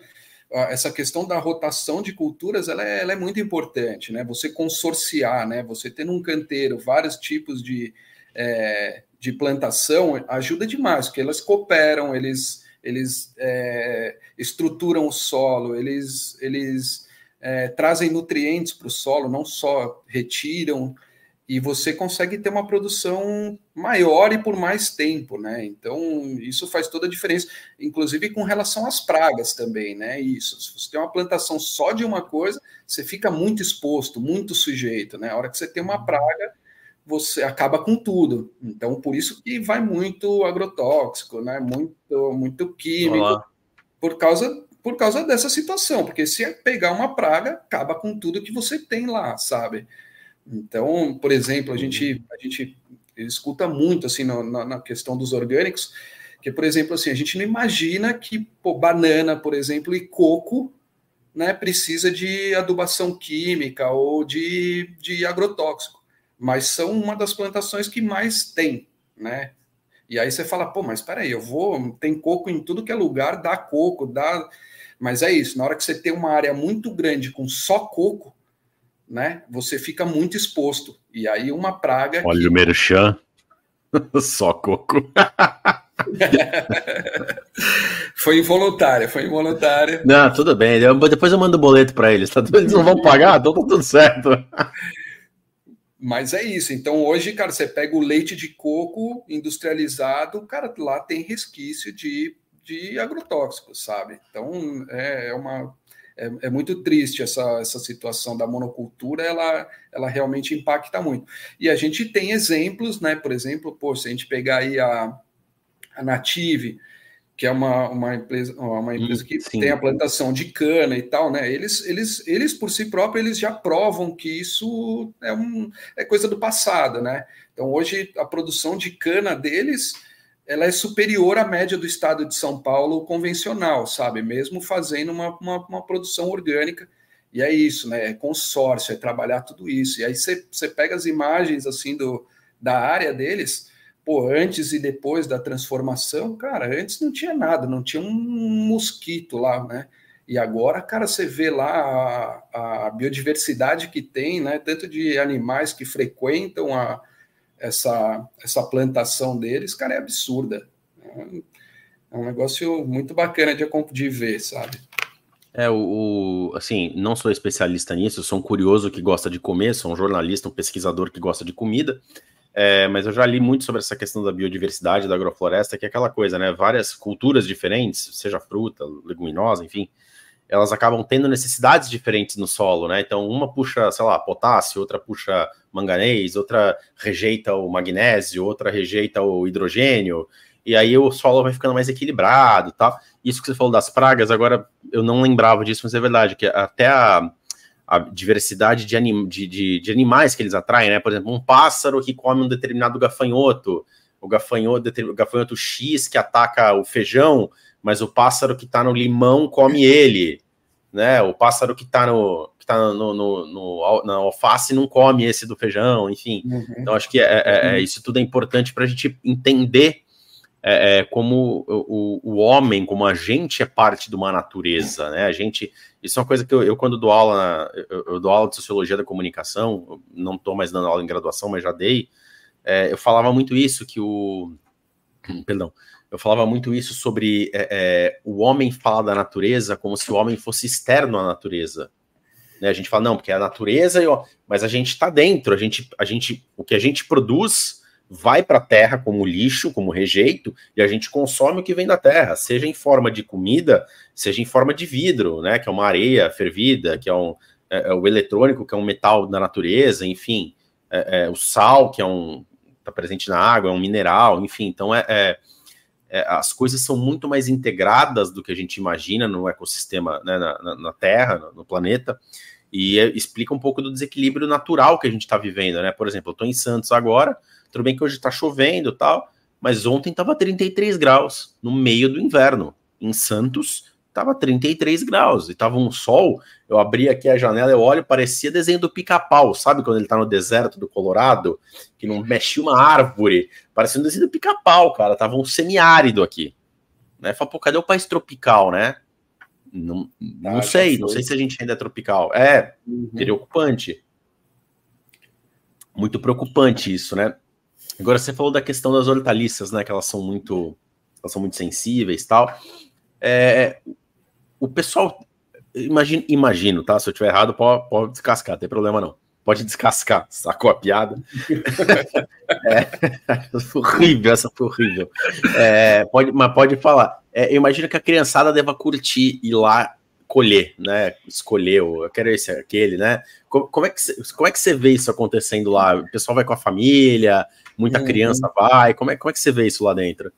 Speaker 2: essa questão da rotação de culturas ela é, ela é, muito importante, né? Você consorciar, né? Você ter num canteiro vários tipos de, é, de plantação ajuda demais, porque elas cooperam, eles, eles é, estruturam o solo, eles, eles é, trazem nutrientes para o solo, não só retiram e você consegue ter uma produção maior e por mais tempo, né? Então, isso faz toda a diferença, inclusive com relação às pragas também, né? Isso. Se você tem uma plantação só de uma coisa, você fica muito exposto, muito sujeito, né? A hora que você tem uma praga, você acaba com tudo. Então, por isso que vai muito agrotóxico, né? Muito, muito químico, Olá. por causa por causa dessa situação, porque se pegar uma praga, acaba com tudo que você tem lá, sabe? Então, por exemplo, a gente, a gente escuta muito assim na, na questão dos orgânicos, que, por exemplo, assim, a gente não imagina que pô, banana, por exemplo, e coco né, precisa de adubação química ou de, de agrotóxico, mas são uma das plantações que mais tem, né? E aí você fala, pô, mas peraí, eu vou, tem coco em tudo que é lugar, dá coco, dá. Mas é isso, na hora que você tem uma área muito grande com só coco, né? Você fica muito exposto. E aí uma praga.
Speaker 1: Olha que... o merchan. Só coco.
Speaker 2: foi involuntária, foi involuntária.
Speaker 1: Não, tudo bem. depois eu mando o boleto para eles. Tá? Eles não vão pagar, então tá tudo certo.
Speaker 2: Mas é isso. Então hoje, cara, você pega o leite de coco industrializado, cara, lá tem resquício de, de agrotóxicos, sabe? Então é, é uma é, é, muito triste essa, essa situação da monocultura, ela, ela realmente impacta muito. E a gente tem exemplos, né? Por exemplo, pô, se a gente pegar aí a, a Native, que é uma, uma empresa, uma empresa que Sim. tem a plantação de cana e tal, né? Eles, eles, eles por si próprios eles já provam que isso é, um, é coisa do passado, né? Então hoje a produção de cana deles ela é superior à média do estado de São Paulo convencional, sabe? Mesmo fazendo uma, uma, uma produção orgânica. E é isso, né? É consórcio, é trabalhar tudo isso. E aí você, pega as imagens assim do, da área deles, pô, antes e depois da transformação, cara, antes não tinha nada, não tinha um mosquito lá, né? E agora, cara, você vê lá a, a biodiversidade que tem, né? Tanto de animais que frequentam a, essa, essa plantação deles, cara, é absurda. É um negócio muito bacana de, de ver, sabe?
Speaker 1: É, o, o, assim, não sou especialista nisso, sou um curioso que gosta de comer, sou um jornalista, um pesquisador que gosta de comida, é, mas eu já li muito sobre essa questão da biodiversidade da agrofloresta, que é aquela coisa, né? Várias culturas diferentes, seja fruta, leguminosa, enfim, elas acabam tendo necessidades diferentes no solo, né? Então, uma puxa, sei lá, potássio, outra puxa manganês, outra rejeita o magnésio, outra rejeita o hidrogênio, e aí o solo vai ficando mais equilibrado, tá? Isso que você falou das pragas, agora eu não lembrava disso, mas é verdade, que até a, a diversidade de, anim, de, de, de animais que eles atraem, né? Por exemplo, um pássaro que come um determinado gafanhoto, o gafanhoto, o gafanhoto X que ataca o feijão, mas o pássaro que está no limão come ele, né? O pássaro que está no, que tá no, no, no, na alface não come esse do feijão, enfim. Uhum. Então, acho que é, é, é, uhum. isso tudo é importante para a gente entender é, é, como o, o, homem, como a gente é parte de uma natureza, né? A gente, isso é uma coisa que eu, eu quando dou aula, na, eu, eu, dou aula de sociologia da comunicação, não estou mais dando aula em graduação, mas já dei, é, eu falava muito isso, que o, perdão, eu falava muito isso sobre é, é, o homem falar da natureza como se o homem fosse externo à natureza. Né? A gente fala, não, porque é a natureza, mas a gente está dentro, a gente, a gente, o que a gente produz vai para a terra como lixo, como rejeito, e a gente consome o que vem da terra, seja em forma de comida, seja em forma de vidro, né? Que é uma areia fervida, que é, um, é, é o eletrônico, que é um metal da natureza, enfim, é, é, o sal, que é um está presente na água, é um mineral, enfim, então é, é as coisas são muito mais integradas do que a gente imagina no ecossistema, né, na, na, na, Terra, no, no planeta, e é, explica um pouco do desequilíbrio natural que a gente está vivendo, né? Por exemplo, eu estou em Santos agora, tudo bem que hoje está chovendo tal, mas ontem estava 33 graus no meio do inverno. Em Santos, estava 33 graus e tava um sol. Eu abri aqui a janela, eu olho, parecia desenho do pica-pau, sabe? Quando ele tá no deserto do Colorado, que não mexia uma árvore, parecia um desenho do pica-pau, cara. Tava um semiárido aqui. Né? Falei, pô, cadê o país tropical, né? Não, não ah, sei, não sei se a gente ainda é tropical. É, uhum. preocupante. Muito preocupante isso, né? Agora você falou da questão das hortaliças, né? Que elas são muito, elas são muito sensíveis, tal. É, o pessoal. Imagino, imagino, tá? Se eu tiver errado, pode, pode descascar, não tem problema não. Pode descascar, sacou a piada? é, horrível, essa foi horrível. É, pode, mas pode falar. É, eu imagino que a criançada deva curtir ir lá colher, né? Escolher, eu quero esse, aquele, né? Como, como, é que, como é que você vê isso acontecendo lá? O pessoal vai com a família, muita uhum. criança vai, como é, como é que você vê isso lá dentro?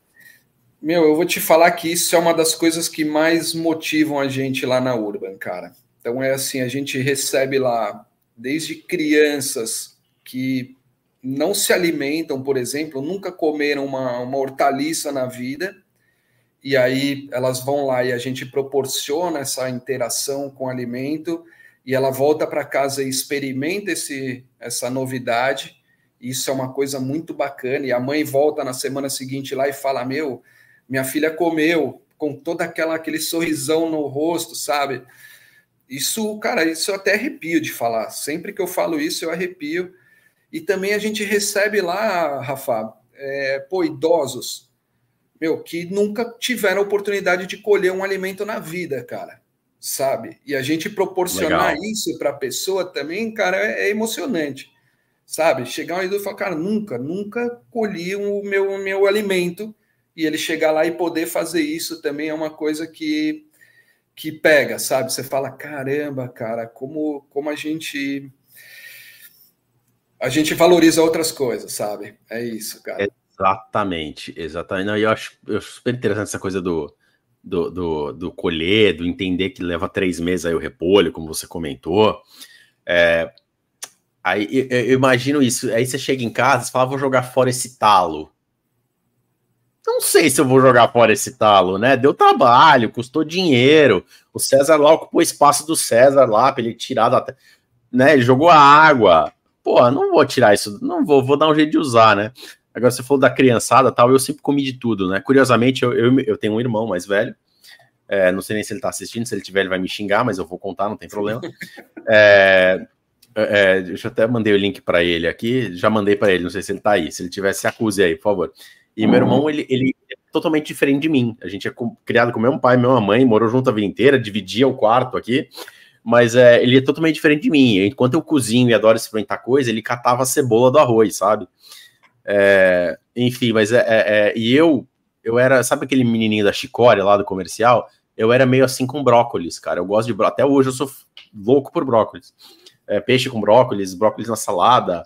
Speaker 2: Meu, eu vou te falar que isso é uma das coisas que mais motivam a gente lá na Urban, cara. Então é assim, a gente recebe lá desde crianças que não se alimentam, por exemplo, nunca comeram uma, uma hortaliça na vida, e aí elas vão lá e a gente proporciona essa interação com o alimento, e ela volta para casa e experimenta esse, essa novidade. Isso é uma coisa muito bacana, e a mãe volta na semana seguinte lá e fala: Meu, minha filha comeu com toda aquela aquele sorrisão no rosto, sabe? Isso, cara, isso eu até arrepio de falar. Sempre que eu falo isso, eu arrepio. E também a gente recebe lá, Rafa, é, pô, idosos, meu, que nunca tiveram oportunidade de colher um alimento na vida, cara, sabe? E a gente proporcionar Legal. isso para a pessoa também, cara, é, é, emocionante, sabe? Chegar um idoso e falar, cara, nunca, nunca colhi o meu, meu alimento e ele chegar lá e poder fazer isso também é uma coisa que, que pega, sabe? Você fala, caramba, cara, como, como a gente a gente valoriza outras coisas, sabe? É isso, cara.
Speaker 1: Exatamente, exatamente. Não, eu, acho, eu super interessante essa coisa do, do, do, do, colher, do entender que leva três meses aí o repolho, como você comentou. É, aí eu, eu, imagino isso. Aí você chega em casa e fala, vou jogar fora esse talo não sei se eu vou jogar fora esse talo, né? Deu trabalho, custou dinheiro. O César lá ocupou o espaço do César lá para ele tirar da. Né? Ele jogou a água. Pô, não vou tirar isso, não vou, vou dar um jeito de usar, né? Agora você falou da criançada tal, eu sempre comi de tudo, né? Curiosamente, eu, eu, eu tenho um irmão mais velho. É, não sei nem se ele tá assistindo, se ele tiver, ele vai me xingar, mas eu vou contar, não tem problema. É, é, deixa eu até mandei o link para ele aqui, já mandei para ele, não sei se ele tá aí. Se ele tiver, se acuse aí, por favor. E uhum. meu irmão, ele, ele é totalmente diferente de mim. A gente é criado com meu pai e minha mãe, morou junto a vida inteira, dividia o quarto aqui. Mas é, ele é totalmente diferente de mim. Enquanto eu cozinho e adoro experimentar coisa, ele catava a cebola do arroz, sabe? É, enfim, mas é, é, é, E eu, eu era, sabe aquele menininho da chicória lá do comercial? Eu era meio assim com brócolis, cara. Eu gosto de brócolis. Até hoje eu sou louco por brócolis. É, peixe com brócolis, brócolis na salada,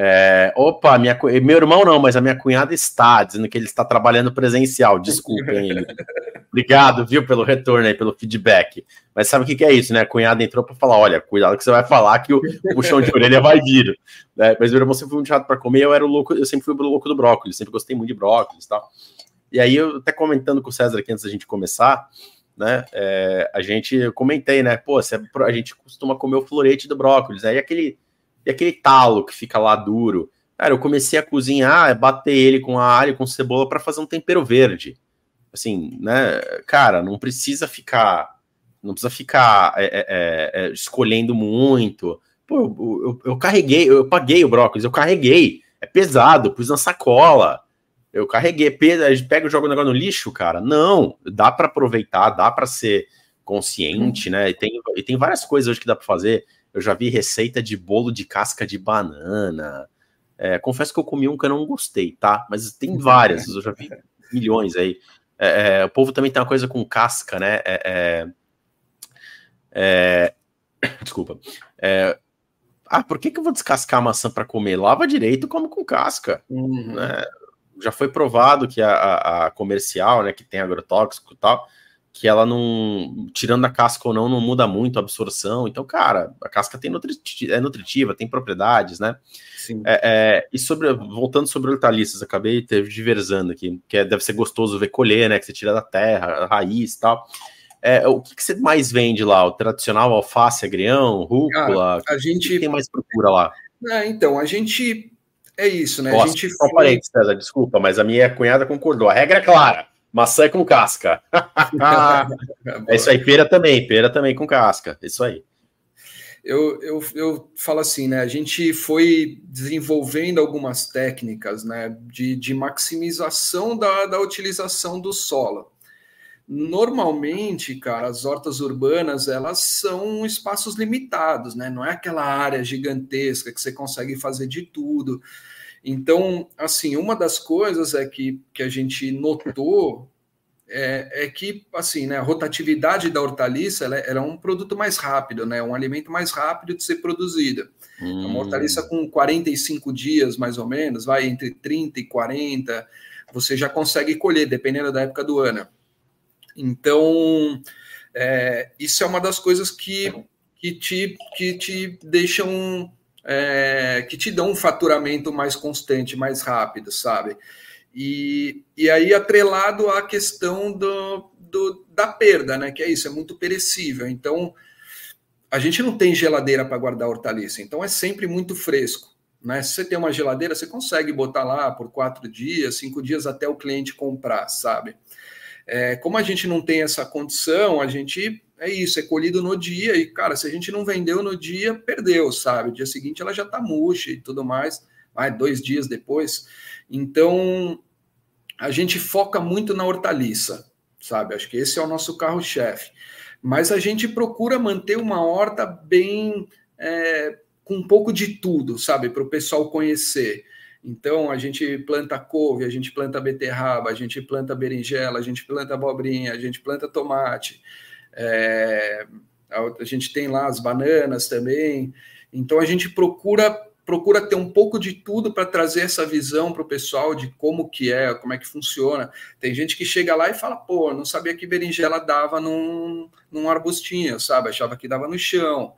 Speaker 1: é, opa, minha, meu irmão não, mas a minha cunhada está dizendo que ele está trabalhando presencial. Desculpem ele. Obrigado, viu, pelo retorno aí, pelo feedback. Mas sabe o que, que é isso, né? A cunhada entrou para falar: olha, cuidado que você vai falar que o puxão de orelha vai vir. Né? Mas meu irmão sempre foi muito chato para comer, eu era o louco, eu sempre fui o louco do brócolis, sempre gostei muito de brócolis e tal. E aí, eu até comentando com o César aqui antes da gente começar, né? É, a gente eu comentei, né? Pô, a gente costuma comer o florete do brócolis, aí aquele e aquele talo que fica lá duro. Cara, eu comecei a cozinhar, bater ele com alho, com cebola para fazer um tempero verde. Assim, né? Cara, não precisa ficar, não precisa ficar é, é, é, é escolhendo muito. Pô, eu, eu, eu, carreguei, eu paguei o brócolis, eu carreguei. É pesado, pus na sacola. Eu carreguei, pega e joga o negócio no lixo, cara. Não, dá para aproveitar, dá para ser consciente, né? E tem, e tem várias coisas hoje que dá para fazer. Eu já vi receita de bolo de casca de banana. É, confesso que eu comi um que eu não gostei, tá? Mas tem várias, eu já vi milhões aí. É, é, o povo também tem uma coisa com casca, né? É, é, é desculpa. ah, por que, que eu vou descascar a maçã para comer? Lava direito come com casca. Uhum. Né? Já foi provado que a, a, a, comercial, né, que tem agrotóxico e tal, que ela não, tirando a casca ou não, não muda muito a absorção. Então, cara, a casca tem nutri é nutritiva, tem propriedades, né? Sim. É, é, e sobre, voltando sobre hortaliças, acabei diversando aqui, que é, deve ser gostoso ver colher, né? Que você tira da terra, raiz e tal. É, o que, que, você mais vende lá? O tradicional alface, agrião, rúcula?
Speaker 2: Ah, a gente
Speaker 1: o que tem mais procura lá?
Speaker 2: É, então, a gente é isso, né? Nossa, a gente
Speaker 1: só foi... César, desculpa, mas a minha cunhada concordou. A regra é clara. Maçã é com casca. é isso aí, pera também, pera também com casca. Isso aí.
Speaker 2: Eu, eu, eu falo assim, né? A gente foi desenvolvendo algumas técnicas né, de, de maximização da, da utilização do solo. Normalmente, cara, as hortas urbanas elas são espaços limitados, né? Não é aquela área gigantesca que você consegue fazer de tudo. Então, assim, uma das coisas é que, que a gente notou é, é que, assim, né, a rotatividade da hortaliça ela, é, ela, é um produto mais rápido, né? Um alimento mais rápido de ser produzido. Hum. Uma hortaliça com 45 dias, mais ou menos, vai entre 30 e 40, você já consegue colher, dependendo da época do ano. Então, é, isso é uma das coisas que, que, te, que te deixam é, que te dão um faturamento mais constante, mais rápido, sabe? E, e aí, atrelado à questão do, do, da perda, né? Que é isso, é muito perecível. Então, a gente não tem geladeira para guardar hortaliça, então é sempre muito fresco. Né? Se você tem uma geladeira, você consegue botar lá por quatro dias, cinco dias até o cliente comprar, sabe? É, como a gente não tem essa condição, a gente é isso, é colhido no dia e, cara, se a gente não vendeu no dia, perdeu, sabe? O dia seguinte ela já tá murcha e tudo mais, vai dois dias depois. Então, a gente foca muito na hortaliça, sabe? Acho que esse é o nosso carro-chefe. Mas a gente procura manter uma horta bem é, com um pouco de tudo, sabe? Para o pessoal conhecer. Então, a gente planta couve, a gente planta beterraba, a gente planta berinjela, a gente planta abobrinha, a gente planta tomate. É, a gente tem lá as bananas também. Então a gente procura procura ter um pouco de tudo para trazer essa visão para o pessoal de como que é, como é que funciona. Tem gente que chega lá e fala, pô, não sabia que berinjela dava num, num arbustinho, sabe? Achava que dava no chão.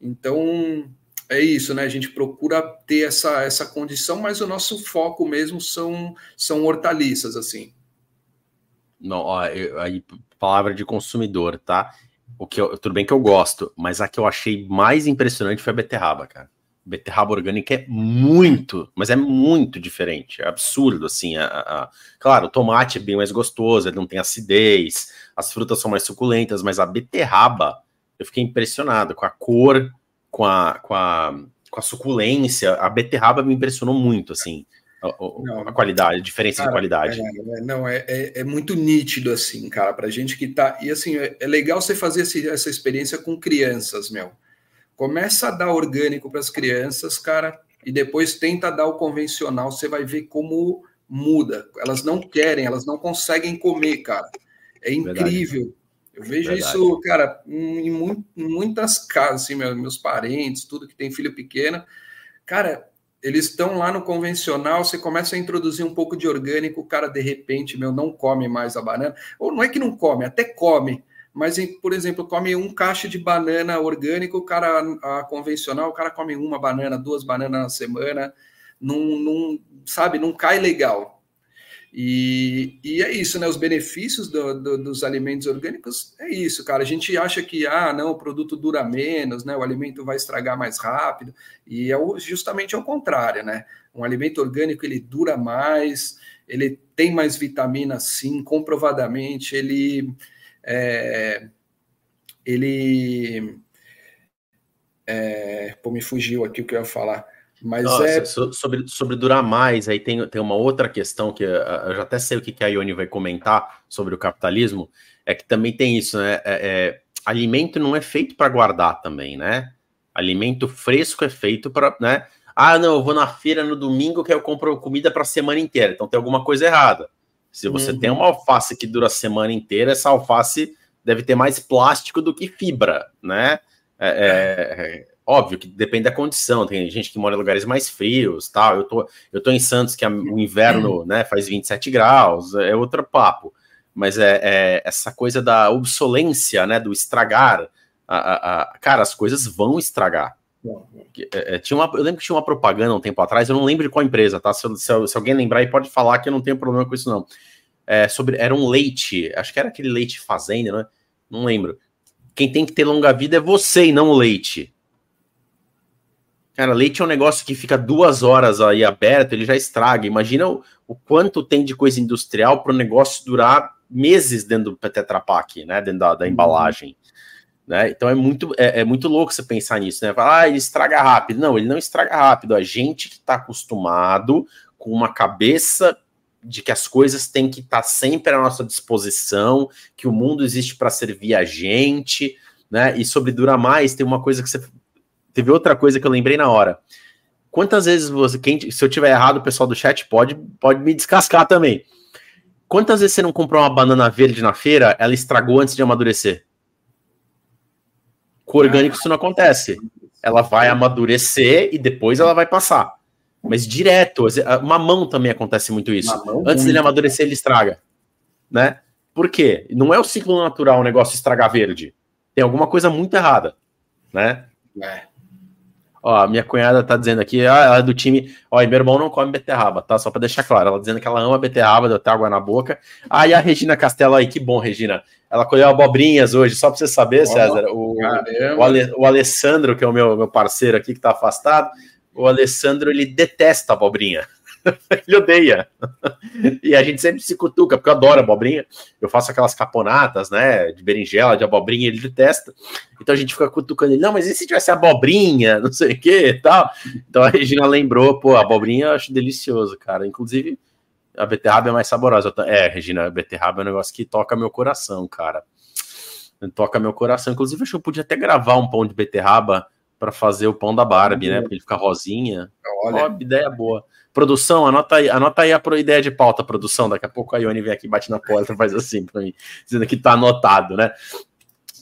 Speaker 2: Então, é isso, né? A gente procura ter essa, essa condição, mas o nosso foco mesmo são, são hortaliças, assim.
Speaker 1: Não, ó, aí palavra de consumidor, tá? O que eu, tudo bem que eu gosto, mas a que eu achei mais impressionante foi a beterraba, cara. Beterraba orgânica é muito, mas é muito diferente, é absurdo, assim. A, a, claro, o tomate é bem mais gostoso, ele não tem acidez, as frutas são mais suculentas, mas a beterraba, eu fiquei impressionado com a cor, com a, com a, com a suculência. A beterraba me impressionou muito, assim a, a qualidade, a diferença cara, de qualidade.
Speaker 2: É, não, é, é, é, muito nítido, assim, cara, pra gente que tá. E assim, é, é legal você fazer esse, essa experiência com crianças, meu. Começa a dar orgânico para as crianças, cara, e depois tenta dar o convencional, você vai ver como muda. Elas não querem, elas não conseguem comer, cara. É incrível. Verdade. Eu vejo Verdade. isso, cara, em, muitas casas, assim, meus, meus parentes, tudo que tem filho pequeno. Cara, eles estão lá no convencional, você começa a introduzir um pouco de orgânico, o cara de repente, meu, não come mais a banana. Ou não é que não come, até come, mas, por exemplo, come um caixa de banana orgânico, o cara a convencional, o cara come uma banana, duas bananas na semana, não, não sabe, não cai legal. E, e, é isso, né? Os benefícios do, do, dos alimentos orgânicos é isso, cara. A gente acha que, ah, não, o produto dura menos, né? O alimento vai estragar mais rápido, e é justamente ao contrário, né? Um alimento orgânico ele dura mais, ele tem mais vitamina, sim, comprovadamente, ele. É, ele. É, pô, me fugiu aqui o que eu ia falar
Speaker 1: Mas Nossa, é. Sobre, sobre durar mais, aí tem, tem uma outra questão que eh, eu já até sei o que a Ione vai comentar sobre o capitalismo, é que também tem isso, né? É, é, alimento não é feito para guardar também, né? Alimento fresco é feito para, né? Ah, não, eu vou na feira no domingo que eu compro comida para a semana inteira. Então tem alguma coisa errada. Se você uhum. tem uma alface que dura a semana inteira, essa alface deve ter mais plástico do que fibra, né? É, é, é óbvio que depende da condição. Tem gente que mora em lugares mais frios, tal. Eu tô, eu tô em Santos que o inverno, né, faz 27 graus, é outro papo. Mas é, é essa coisa da obsolência, né, do estragar. A, a, a, cara, as coisas vão estragar. É, é, tinha uma, eu lembro que tinha uma propaganda um tempo atrás, eu não lembro de qual empresa, tá? Se, se, se alguém lembrar aí, pode falar que eu não tenho problema com isso, não. É, sobre, era um leite, acho que era aquele leite fazenda, né? Não lembro. Quem tem que ter longa vida é você e não o leite. Cara, leite é um negócio que fica duas horas aí aberto, ele já estraga. Imagina o, o quanto tem de coisa industrial para o negócio durar meses dentro do Tetra Pak, né? Dentro da, da uhum. embalagem. Né? Então é muito, é, é, muito louco você pensar nisso, né? Falar, ah, ele estraga rápido. Não, ele não estraga rápido. A gente que está acostumado com uma cabeça de que as coisas têm que estar tá sempre à nossa disposição, que o mundo existe para servir a gente, né? E sobre durar mais, tem uma coisa que você. Teve outra coisa que eu lembrei na hhora. Quantas vezes você. Quem, se eu tiver errado, o pessoal do chat pode, pode me descascar também. Quantas vezes você não comprou uma banana verde na feira, ela estragou antes de amadurecer? Com orgânico isso não acontece. Ela vai amadurecer e depois ela vai passar. Mas direto, mamão também acontece muito isso. Mamão Antes dele amadurecer, ele estraga. Né? Por quê? Não é o ciclo natural o negócio estragar verde. Tem alguma coisa muito errada. Né? É. Ó, minha cunhada tá dizendo aqui, ela é do time. Ó, e meu irmão não come beterraba, tá? Só pra deixar claro. Ela dizendo que ela ama beterraba, deu até água na boca. Ah, e a Regina Castelo aí, que bom, Regina. Ela colheu abobrinhas hoje, só pra você saber, César. O, o, Ale, o, Alessandro, que é o meu, meu parceiro aqui, que tá afastado, o Alessandro, ele detesta abobrinha. ele odeia. e a gente sempre se cutuca, porque eu adoro abobrinha. Eu faço aquelas caponatas, né? De berinjela, de abobrinha, ele detesta. Então a gente fica cutucando ele, não, mas e se tivesse abobrinha, não sei o que e tal. Então a Regina lembrou, pô, abobrinha eu acho delicioso, cara. Inclusive, a beterraba é mais saborosa. É, Regina, a beterraba é um negócio que toca meu coração, cara. Toca meu coração. Inclusive, acho que eu podia até gravar um pão de beterraba para fazer o pão da Barbie, né? Porque ele fica rosinha. Olha, Ó, ideia boa. Produção, anota aí, anota aí a ideia de pauta, produção. Daqui a pouco a Ione vem aqui, bate na porta, faz assim para mim, dizendo que tá anotado, né?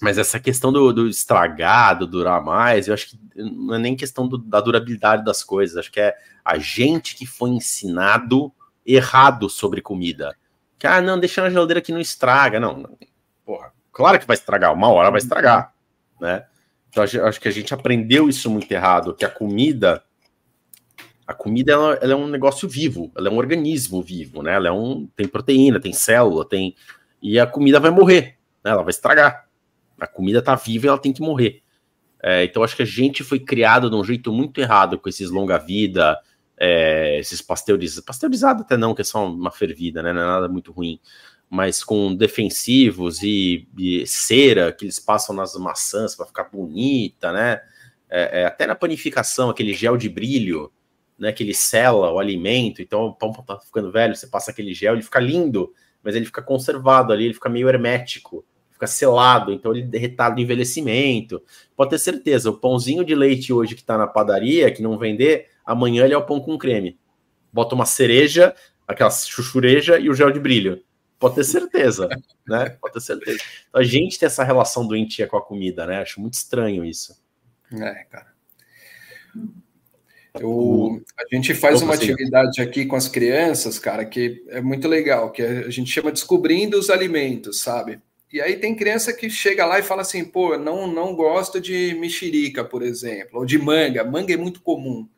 Speaker 1: Mas essa questão do, do estragado, durar mais, eu acho que não é nem questão do, da durabilidade das coisas, acho que é a gente que foi ensinado errado sobre comida. Que, ah, não, deixa na geladeira que não estraga. Não, porra, claro que vai estragar, uma hora vai estragar, né? Então, acho que a gente aprendeu isso muito errado, que a comida, a comida ela, ela, é um negócio vivo, ela é um organismo vivo, né? Ela é um, tem proteína, tem célula, tem e a comida vai morrer, né? Ela vai estragar. A comida tá viva e ela tem que morrer. É, então acho que a gente foi criado de um jeito muito errado com esses longa-vida, é, esses pasteurizados, pasteurizados até não, que é só uma fervida, né? Não é nada muito ruim mas com defensivos e, e, cera que eles passam nas maçãs para ficar bonita, né? É, é, até na panificação, aquele gel de brilho, né? Que ele sela o alimento. Então o pão tá ficando velho, você passa aquele gel, ele fica lindo, mas ele fica conservado ali, ele fica meio hermético, fica selado, então ele retarda o envelhecimento. Pode ter certeza, o pãozinho de leite hoje que está na padaria, que não vender, amanhã ele é o pão com creme. Bota uma cereja, aquela chuchureja e o gel de brilho Pode ter certeza, né? Pode ter certeza. Então, a gente tem essa relação doentia com a comida, né? Acho muito estranho isso.
Speaker 2: É, cara. Eu, a gente faz uma atividade aqui com as crianças, cara, que é muito legal, que a gente chama Descobrindo os Alimentos, sabe? E aí tem criança que chega lá e fala assim, pô, não, não gosto de mexerica, por exemplo, ou de manga. Manga é muito comum.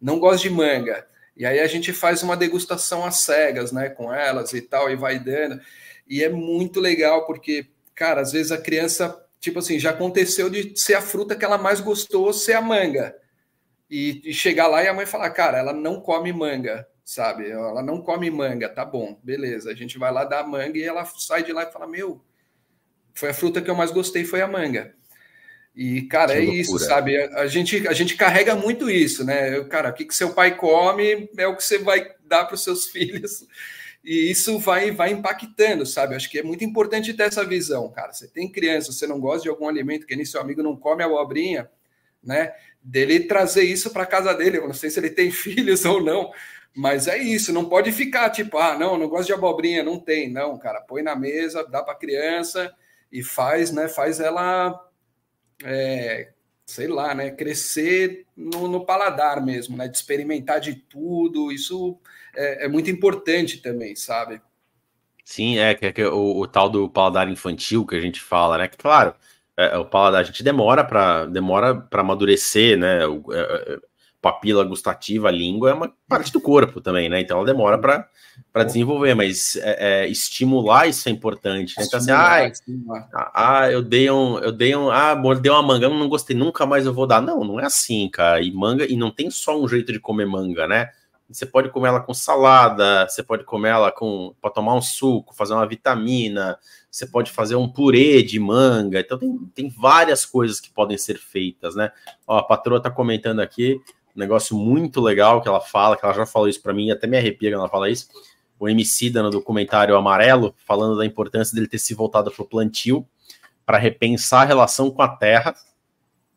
Speaker 2: Não gosto de manga. E aí a gente faz uma degustação às cegas, né, com elas e tal, e vai dando. E é muito legal, porque, cara, às vezes a criança, tipo assim, já aconteceu de ser a fruta que ela mais gostou ser a manga. E, e chegar lá e a mãe falar, cara, ela não come manga, sabe? Ela não come manga, tá bom, beleza. A gente vai lá dar a manga e ela sai de lá e fala, meu, foi a fruta que eu mais gostei, foi a manga. E, cara, que é loucura. isso, sabe? A, a, gente, a gente carrega muito isso, né? Cara, o que, que seu pai come é o que você vai dar para os seus filhos. E isso vai, vai impactando, sabe? Acho que é muito importante ter essa visão, cara. Você tem criança, você não gosta de algum alimento, que nem seu amigo não come abobrinha, né? Dele trazer isso para casa dele. Eu não sei se ele tem filhos ou não, mas é isso. Não pode ficar tipo, ah, não, não gosto de abobrinha, não tem. Não, cara, põe na mesa, dá para criança e faz, né? Faz ela é, sei lá, né, crescer no, no, paladar mesmo, né, de experimentar de tudo, isso é, é muito importante também, sabe?
Speaker 1: Sim, é que, é, que o, o, tal do paladar infantil que a gente fala, né? Que claro, é, o paladar a gente demora para demora para amadurecer, né? O, é, é papila gustativa, a língua é uma parte do corpo também, né? Então ela demora para desenvolver, mas é, é, estimular isso é importante. Né? Então, assim, ah, ah, eu dei um, eu dei um, ah, mordei uma manga, não gostei, nunca mais eu vou dar. Não, não é assim, cara. E manga, e não tem só um jeito de comer manga, né? Você pode comer ela com salada, você pode comer ela com para tomar um suco, fazer uma vitamina, você pode fazer um purê de manga. Então tem, tem várias coisas que podem ser feitas, né? Ó, a patroa tá comentando aqui negócio muito legal que ela fala, que ela já falou isso para mim, até me arrepia quando ela fala isso. O MC no documentário Amarelo, falando da importância dele ter se voltado para o plantio, para repensar a relação com a terra,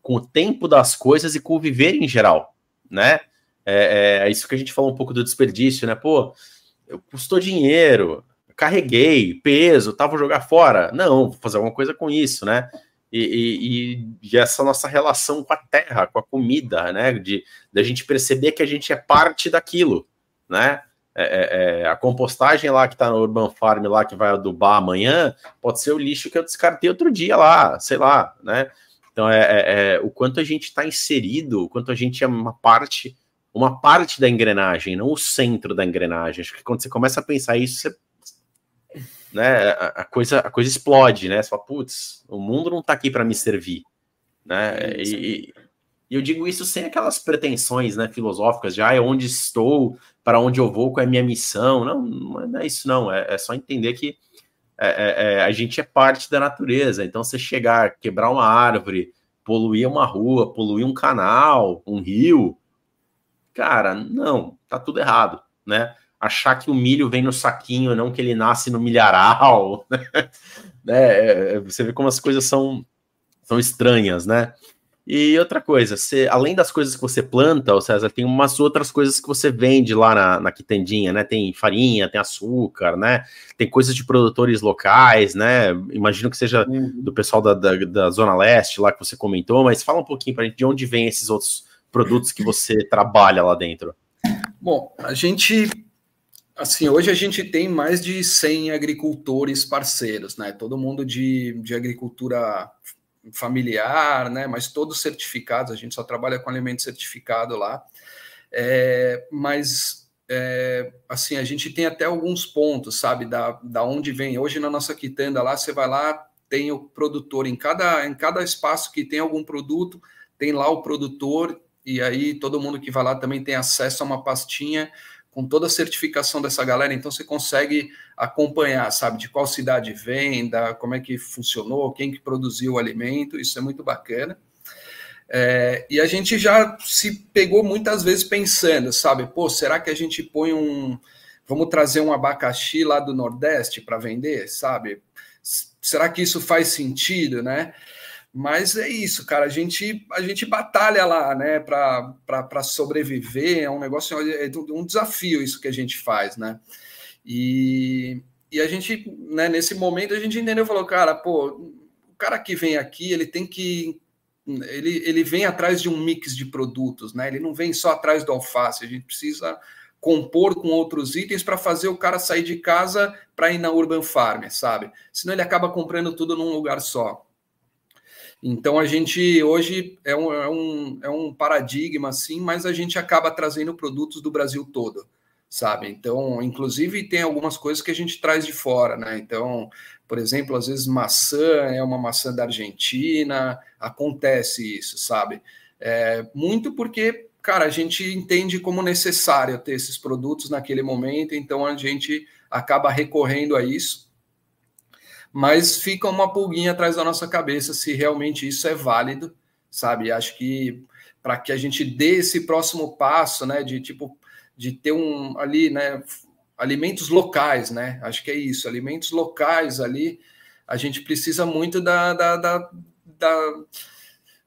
Speaker 1: com o tempo das coisas e com o viver em geral, né? É, é, é isso que a gente falou um pouco do desperdício, né? Pô, custou dinheiro, carreguei, peso, tava jogar fora. Não, vou fazer alguma coisa com isso, né? e, e, e, essa nossa relação com a terra, com a comida, né? De, de gente perceber que a gente é parte daquilo, né? É, é, é a compostagem lá que está no Urban Farm lá que vai adubar amanhã pode ser o lixo que eu descartei outro dia lá, sei lá, né? Então é, é, é o quanto a gente está inserido, o quanto a gente é uma parte, uma parte da engrenagem, não o centro da engrenagem. Acho que quando você começa a pensar isso, você né, a, coisa, a coisa explode, né? Você fala, putz, o mundo não está aqui para me servir, né? E, e, eu digo isso sem aquelas pretensões, né, filosóficas de, ah, é onde estou, para onde eu vou, qual é a minha missão. Não, não é isso, não. É, é só entender que é, é, é, a gente é parte da natureza. Então, você chegar, quebrar uma árvore, poluir uma rua, poluir um canal, um rio, cara, não, tá tudo errado, né? achar que o milho vem no saquinho, não que ele nasce no milharal. né? É, é, você vê como as coisas são, são estranhas, né? E outra coisa, você, além das coisas que você planta, o César, tem umas outras coisas que você vende lá na, na quitandinha, né? Tem farinha, tem açúcar, né? Tem coisas de produtores locais, né? Imagino que seja uhum. do pessoal da, da, da, Zona Leste lá que você comentou, mas fala um pouquinho para gente de onde vem esses outros produtos que você trabalha lá dentro.
Speaker 2: Bom, a gente Assim, hoje a gente tem mais de 100 agricultores parceiros, né? Todo mundo de, de agricultura familiar, né? Mas todos certificados, a gente só trabalha com alimento certificado lá. É, mas, é, assim, a gente tem até alguns pontos, sabe, da, da onde vem. Hoje na nossa quitanda lá, você vai lá, tem o produtor em cada, em cada espaço que tem algum produto, tem lá o produtor, e aí todo mundo que vai lá também tem acesso a uma pastinha com toda a certificação dessa galera, então você consegue acompanhar, sabe, de qual cidade vem, da, como é que funcionou, quem que produziu o alimento, isso é muito bacana. É, e a gente já se pegou muitas vezes pensando, sabe, pô, será que a gente põe um. Vamos trazer um abacaxi lá do Nordeste para vender, sabe? Será que isso faz sentido, né? Mas é isso, cara. A gente, a gente batalha lá, né, para sobreviver. É um negócio, é um desafio isso que a gente faz, né? E, e a gente, né, nesse momento, a gente entendeu, falou, cara, pô, o cara que vem aqui, ele tem que. Ele, ele vem atrás de um mix de produtos, né? Ele não vem só atrás do alface. A gente precisa compor com outros itens para fazer o cara sair de casa para ir na Urban Farm, sabe? Senão ele acaba comprando tudo num lugar só. Então a gente hoje é um, é um, é um paradigma, assim, mas a gente acaba trazendo produtos do Brasil todo, sabe? Então, inclusive, tem algumas coisas que a gente traz de fora, né? Então, por exemplo, às vezes maçã é uma maçã da Argentina, acontece isso, sabe? É, muito porque, cara, a gente entende como necessário ter esses produtos naquele momento, então a gente acaba recorrendo a isso mas fica uma pulguinha atrás da nossa cabeça se realmente isso é válido, sabe? Acho que para que a gente dê esse próximo passo, né, de tipo de ter um ali, né, alimentos locais, né? Acho que é isso, alimentos locais ali. A gente precisa muito da, da, da, da,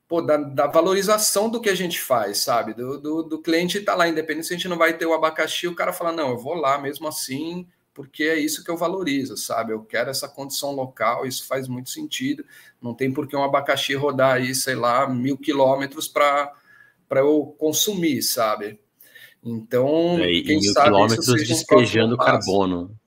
Speaker 2: pô, da, da valorização do que a gente faz, sabe? Do, do, do cliente estar tá lá, independente se a gente não vai ter o abacaxi, o cara fala, não, eu vou lá mesmo assim, porque é isso que eu valorizo, sabe? Eu quero essa condição local, isso faz muito sentido. Não tem por que um abacaxi rodar aí, sei lá, mil quilômetros para eu consumir, sabe? Então,
Speaker 1: é, quem mil sabe quilômetros despejando um carbono.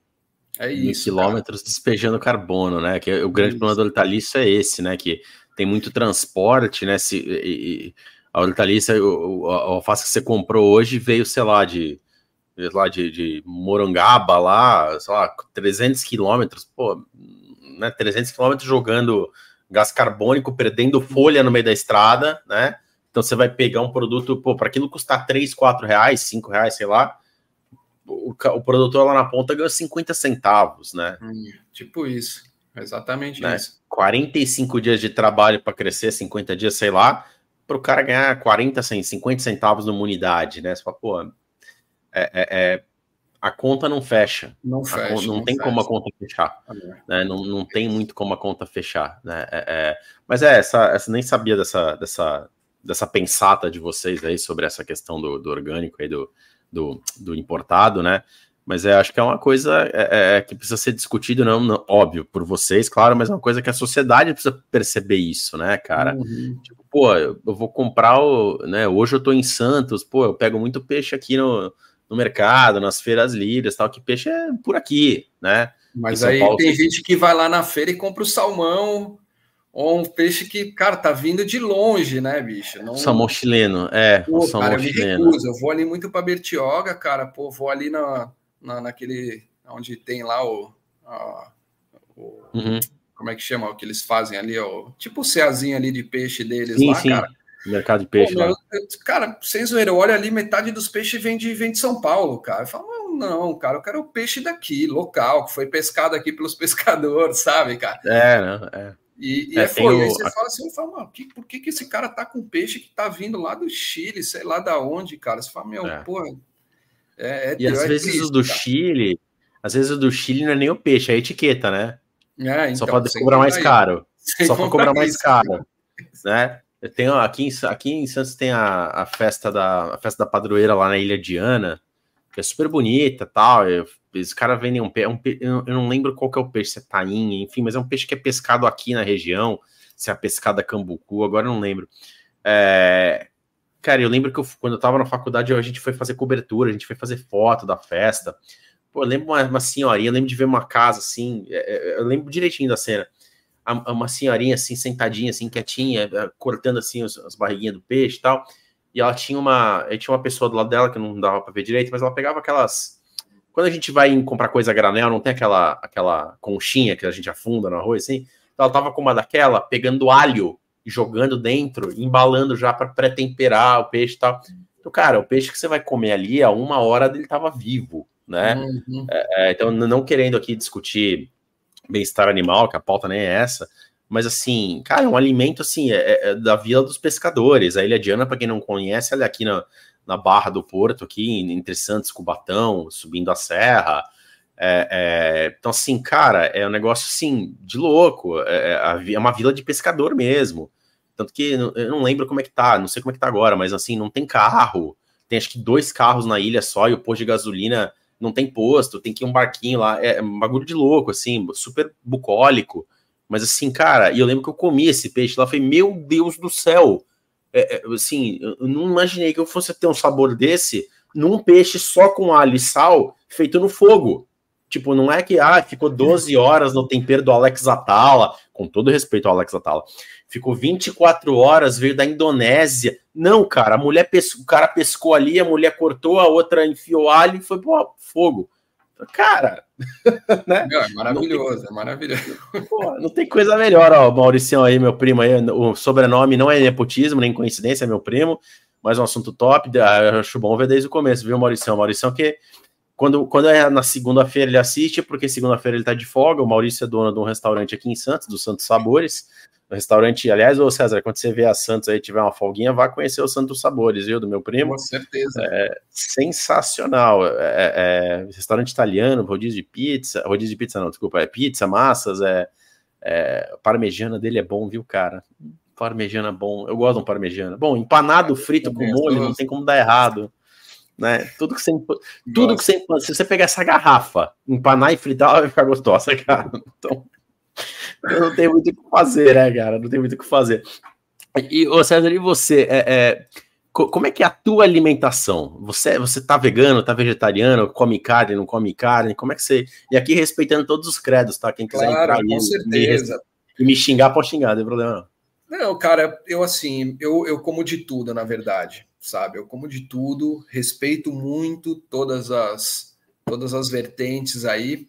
Speaker 2: É isso. Mil
Speaker 1: quilômetros cara. despejando carbono, né? Que o grande é problema do hortaliça é esse, né? Que tem muito transporte, né? Se, e, a hortaliça, o, a alface que você comprou hoje veio, sei lá, de, lá de, de Morangaba, lá, sei lá, 300 quilômetros, pô, né? 300 quilômetros jogando gás carbônico, perdendo folha no meio da estrada, né? Então você vai pegar um produto, pô, para aquilo custar 3, 4 reais, 5 reais, sei lá, o, o produtor lá na ponta ganha 50 centavos, né?
Speaker 2: Hum, tipo isso, exatamente né? isso.
Speaker 1: 45 dias de trabalho para crescer, 50 dias, sei lá, para o cara ganhar 40, 50 centavos numa unidade, né? Você fala, pô, é, é, é a conta não fecha.
Speaker 2: Não fecha.
Speaker 1: Não, não, tem fecha. como a conta fechar. Né? não, não tem muito como a conta fechar. Né? É, é, mas é, essa, essa nem sabia dessa, dessa, dessa pensata de vocês aí sobre essa questão do, do orgânico aí, do, do, do, importado, né? Mas é, acho que é uma coisa é, é, que precisa ser discutido, não, não, óbvio, por vocês, claro, mas é uma coisa que a sociedade precisa perceber isso, né, cara? Uhum. Tipo, pô, eu, eu, vou comprar o. Né, hoje eu tô em Santos, pô, eu pego muito peixe aqui no, no mercado, nas feiras livres tal, que peixe é por aqui, né?
Speaker 2: Mas aí Paulo, tem gente que vai lá na feira e compra o salmão ou um peixe que, cara, tá vindo de longe, né, bicho?
Speaker 1: Não... Salmão chileno, é.
Speaker 2: Pô, salmão cara, eu chileno. me recuso. Eu vou ali muito para Bertioga, cara, pô, vou ali na, na, naquele, onde tem lá o... A, o uhum. Como é que chama o que eles fazem ali, ó, tipo o ceazinho ali de peixe deles sim, lá, sim. cara.
Speaker 1: Mercado de peixe Pô, lá.
Speaker 2: Eu, cara, sem zoeira, eu olho ali, metade dos peixes vem de, vem de São Paulo, cara. Eu falo, não, não, cara, eu quero o peixe daqui, local, que foi pescado aqui pelos pescadores, sabe, cara?
Speaker 1: É, não, é.
Speaker 2: E, e é, é foi. O... Aí você fala assim, fala, mano, que, por que, que esse cara tá com peixe que tá vindo lá do Chile, sei lá da onde, cara? Você fala, meu, é. porra.
Speaker 1: É, é, e às é vezes triste, o do cara. Chile, às vezes o do Chile não é nem o peixe, é a etiqueta, né? É, então, Só para cobrar mais caro. Só para cobrar mais caro. Né? Tenho aqui em, aqui em Santos tem a, a festa da a festa da padroeira lá na Ilha Diana, que é super bonita tal. Eu, os caras vendem um peixe, um eu não lembro qual que é o peixe, se é tainha, enfim, mas é um peixe que é pescado aqui na região, se é a pescada cambucu, agora eu não lembro. É, cara, eu lembro que eu, quando eu tava na faculdade, a gente foi fazer cobertura, a gente foi fazer foto da festa. Pô, eu lembro uma, uma senhorinha, eu lembro de ver uma casa assim, é, é eu lembro direitinho da cena. Uma senhorinha assim, sentadinha, assim, quietinha, é, cortando assim as, as barriguinhas do peixe e tal. E ela tinha uma. Tinha uma pessoa do lado dela que não dava para ver direito, mas ela pegava aquelas quando a gente vai comprar coisa a granel, não tem aquela, aquela conchinha que a gente afunda no arroz, assim? Então ela tava com uma daquela, pegando alho jogando dentro, embalando já para pré-temperar o peixe e tal. Então, cara, o peixe que você vai comer ali, a uma hora ele tava vivo, né? Uhum. É, é então, não querendo aqui discutir bem-estar animal, que a pauta nem é essa, mas assim, cara, é um alimento assim, é, é da Vila dos Pescadores. A Ilha Diana, para quem não conhece, ela é aqui na, na Barra do Porto, aqui entre Santos Cubatão, subindo a serra. É, é, então, assim, cara, é um negócio assim de louco. É, é, é uma vila de pescador mesmo. Tanto que eu não lembro como é que tá, não sei como é que tá agora, mas assim, não tem carro. Tem acho que dois carros na ilha só e o posto de gasolina não tem posto, tem que ir um barquinho lá. É, é um bagulho de louco, assim, super bucólico. Mas assim, cara, e eu lembro que eu comi esse peixe lá, foi meu Deus do céu é, é, assim, eu não imaginei que eu fosse ter um sabor desse num peixe só com alho e sal feito no fogo. Tipo, não é que ah, ficou 12 horas no tempero do Alex Atala, com todo respeito ao Alex Atala, ficou 24 horas, veio da Indonésia. Não, cara, a mulher pescou, o cara pescou ali, a mulher cortou, a outra enfiou alho e foi pro fogo. Cara,
Speaker 2: né? Não, é maravilhoso, tem... é maravilhoso.
Speaker 1: Pô, não tem coisa melhor, ó. O Mauricião aí, meu primo aí, o sobrenome não é nepotismo, nem coincidência, é meu primo, mas um assunto top. Ah, eu acho bom ver desde o começo, viu, Mauricião? Mauricião que quando, quando é na segunda-feira ele assiste, porque segunda-feira ele tá de folga. O Maurício é dono de um restaurante aqui em Santos, do Santos Sabores. O restaurante, aliás, ô César, quando você vê a Santos aí, tiver uma folguinha, vá conhecer o Santos Sabores, viu, do meu primo.
Speaker 2: Com certeza.
Speaker 1: É sensacional. É, é, é restaurante italiano, rodízio de pizza, rodízio de pizza não, desculpa, é pizza, massas, é, é parmegiana dele é bom, viu, cara? Parmegiana bom, eu gosto de um parmegiana. Bom, empanado frito com molho, não tem como dar errado né? Tudo que você, tudo que você, se você pegar essa garrafa, empanar e fritar, ela vai ficar gostosa, cara. Então, não tem muito o que fazer, né, cara? Não tem muito o que fazer. E, ô César, e você? É, é, como é que é a tua alimentação? Você, você tá vegano, tá vegetariano, come carne, não come carne? Como é que você. E aqui respeitando todos os credos, tá? Quem quiser
Speaker 2: claro, entrar com certeza.
Speaker 1: e me xingar, pode xingar, não tem problema não.
Speaker 2: Não, cara, eu assim, eu, eu como de tudo, na verdade, sabe? Eu como de tudo, respeito muito todas as todas as vertentes aí,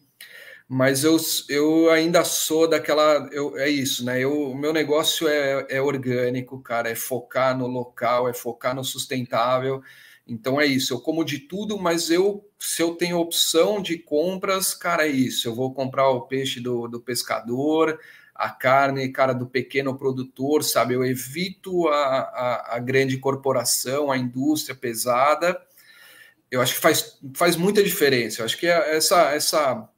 Speaker 2: mas eu, eu ainda sou daquela, eu, é isso, né? Eu, o meu negócio é, é orgânico, cara, é focar no local, é focar no sustentável. Então é isso, eu como de tudo, mas eu, se eu tenho opção de compras, cara, é isso. Eu vou comprar o peixe do, do pescador, a carne, cara, do pequeno produtor, sabe? Eu evito a, a, a, grande corporação, a indústria pesada. Eu acho que faz, faz muita diferença. Eu acho que é essa, essa,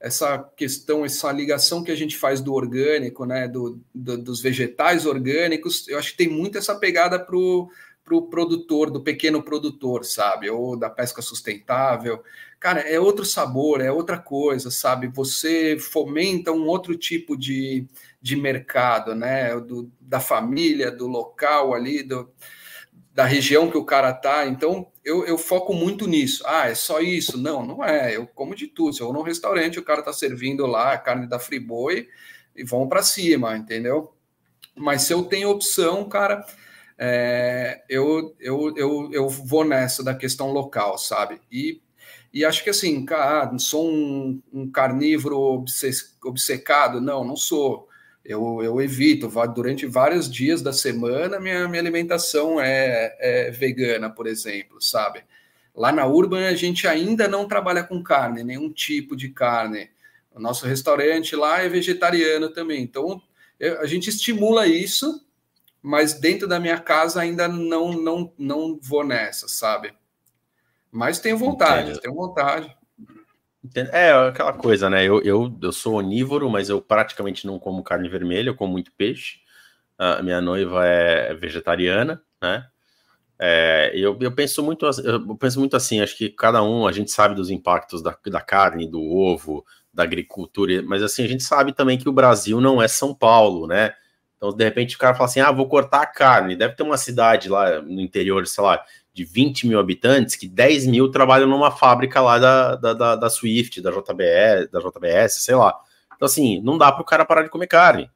Speaker 2: essa questão, essa ligação que a gente faz do orgânico, né? Do, do dos vegetais orgânicos, eu acho que tem muito essa pegada para o pro produtor, do pequeno produtor, sabe? Ou da pesca sustentável cara, é outro sabor, é outra coisa, sabe? Você fomenta um outro tipo de, de mercado, né? Do, da família, do local ali, do, da região que o cara tá. Então, eu, eu foco muito nisso. Ah, é só isso? Não, não é. Eu como de tudo. Se eu vou num restaurante, o cara tá servindo lá a carne da Friboi e vão para cima, entendeu? Mas se eu tenho opção, cara, é, eu, eu, eu, eu vou nessa da questão local, sabe? E e acho que assim, cara, sou um, um carnívoro obcecado? Não, não sou. Eu, eu evito, durante vários dias da semana, minha, minha alimentação é, é vegana, por exemplo, sabe? Lá na Urban a gente ainda não trabalha com carne, nenhum tipo de carne. O nosso restaurante lá é vegetariano também. Então eu, a gente estimula isso, mas dentro da minha casa ainda não não não vou nessa, sabe? Mas tenho vontade, Entendo. tenho vontade.
Speaker 1: É aquela coisa, né? Eu, eu, eu sou onívoro, mas eu praticamente não como carne vermelha, eu como muito peixe. A minha noiva é vegetariana, né? É, eu, eu, penso muito, eu penso muito assim, acho que cada um, a gente sabe dos impactos da, da carne, do ovo, da agricultura, mas assim, a gente sabe também que o Brasil não é São Paulo, né? Então, de repente, o cara fala assim: ah, vou cortar a carne. Deve ter uma cidade lá no interior, sei lá, de 20 mil habitantes, que 10 mil trabalham numa fábrica lá da, da, da, da Swift, da JBS, da JBS, sei lá. Então, assim, não dá para o cara parar de comer carne.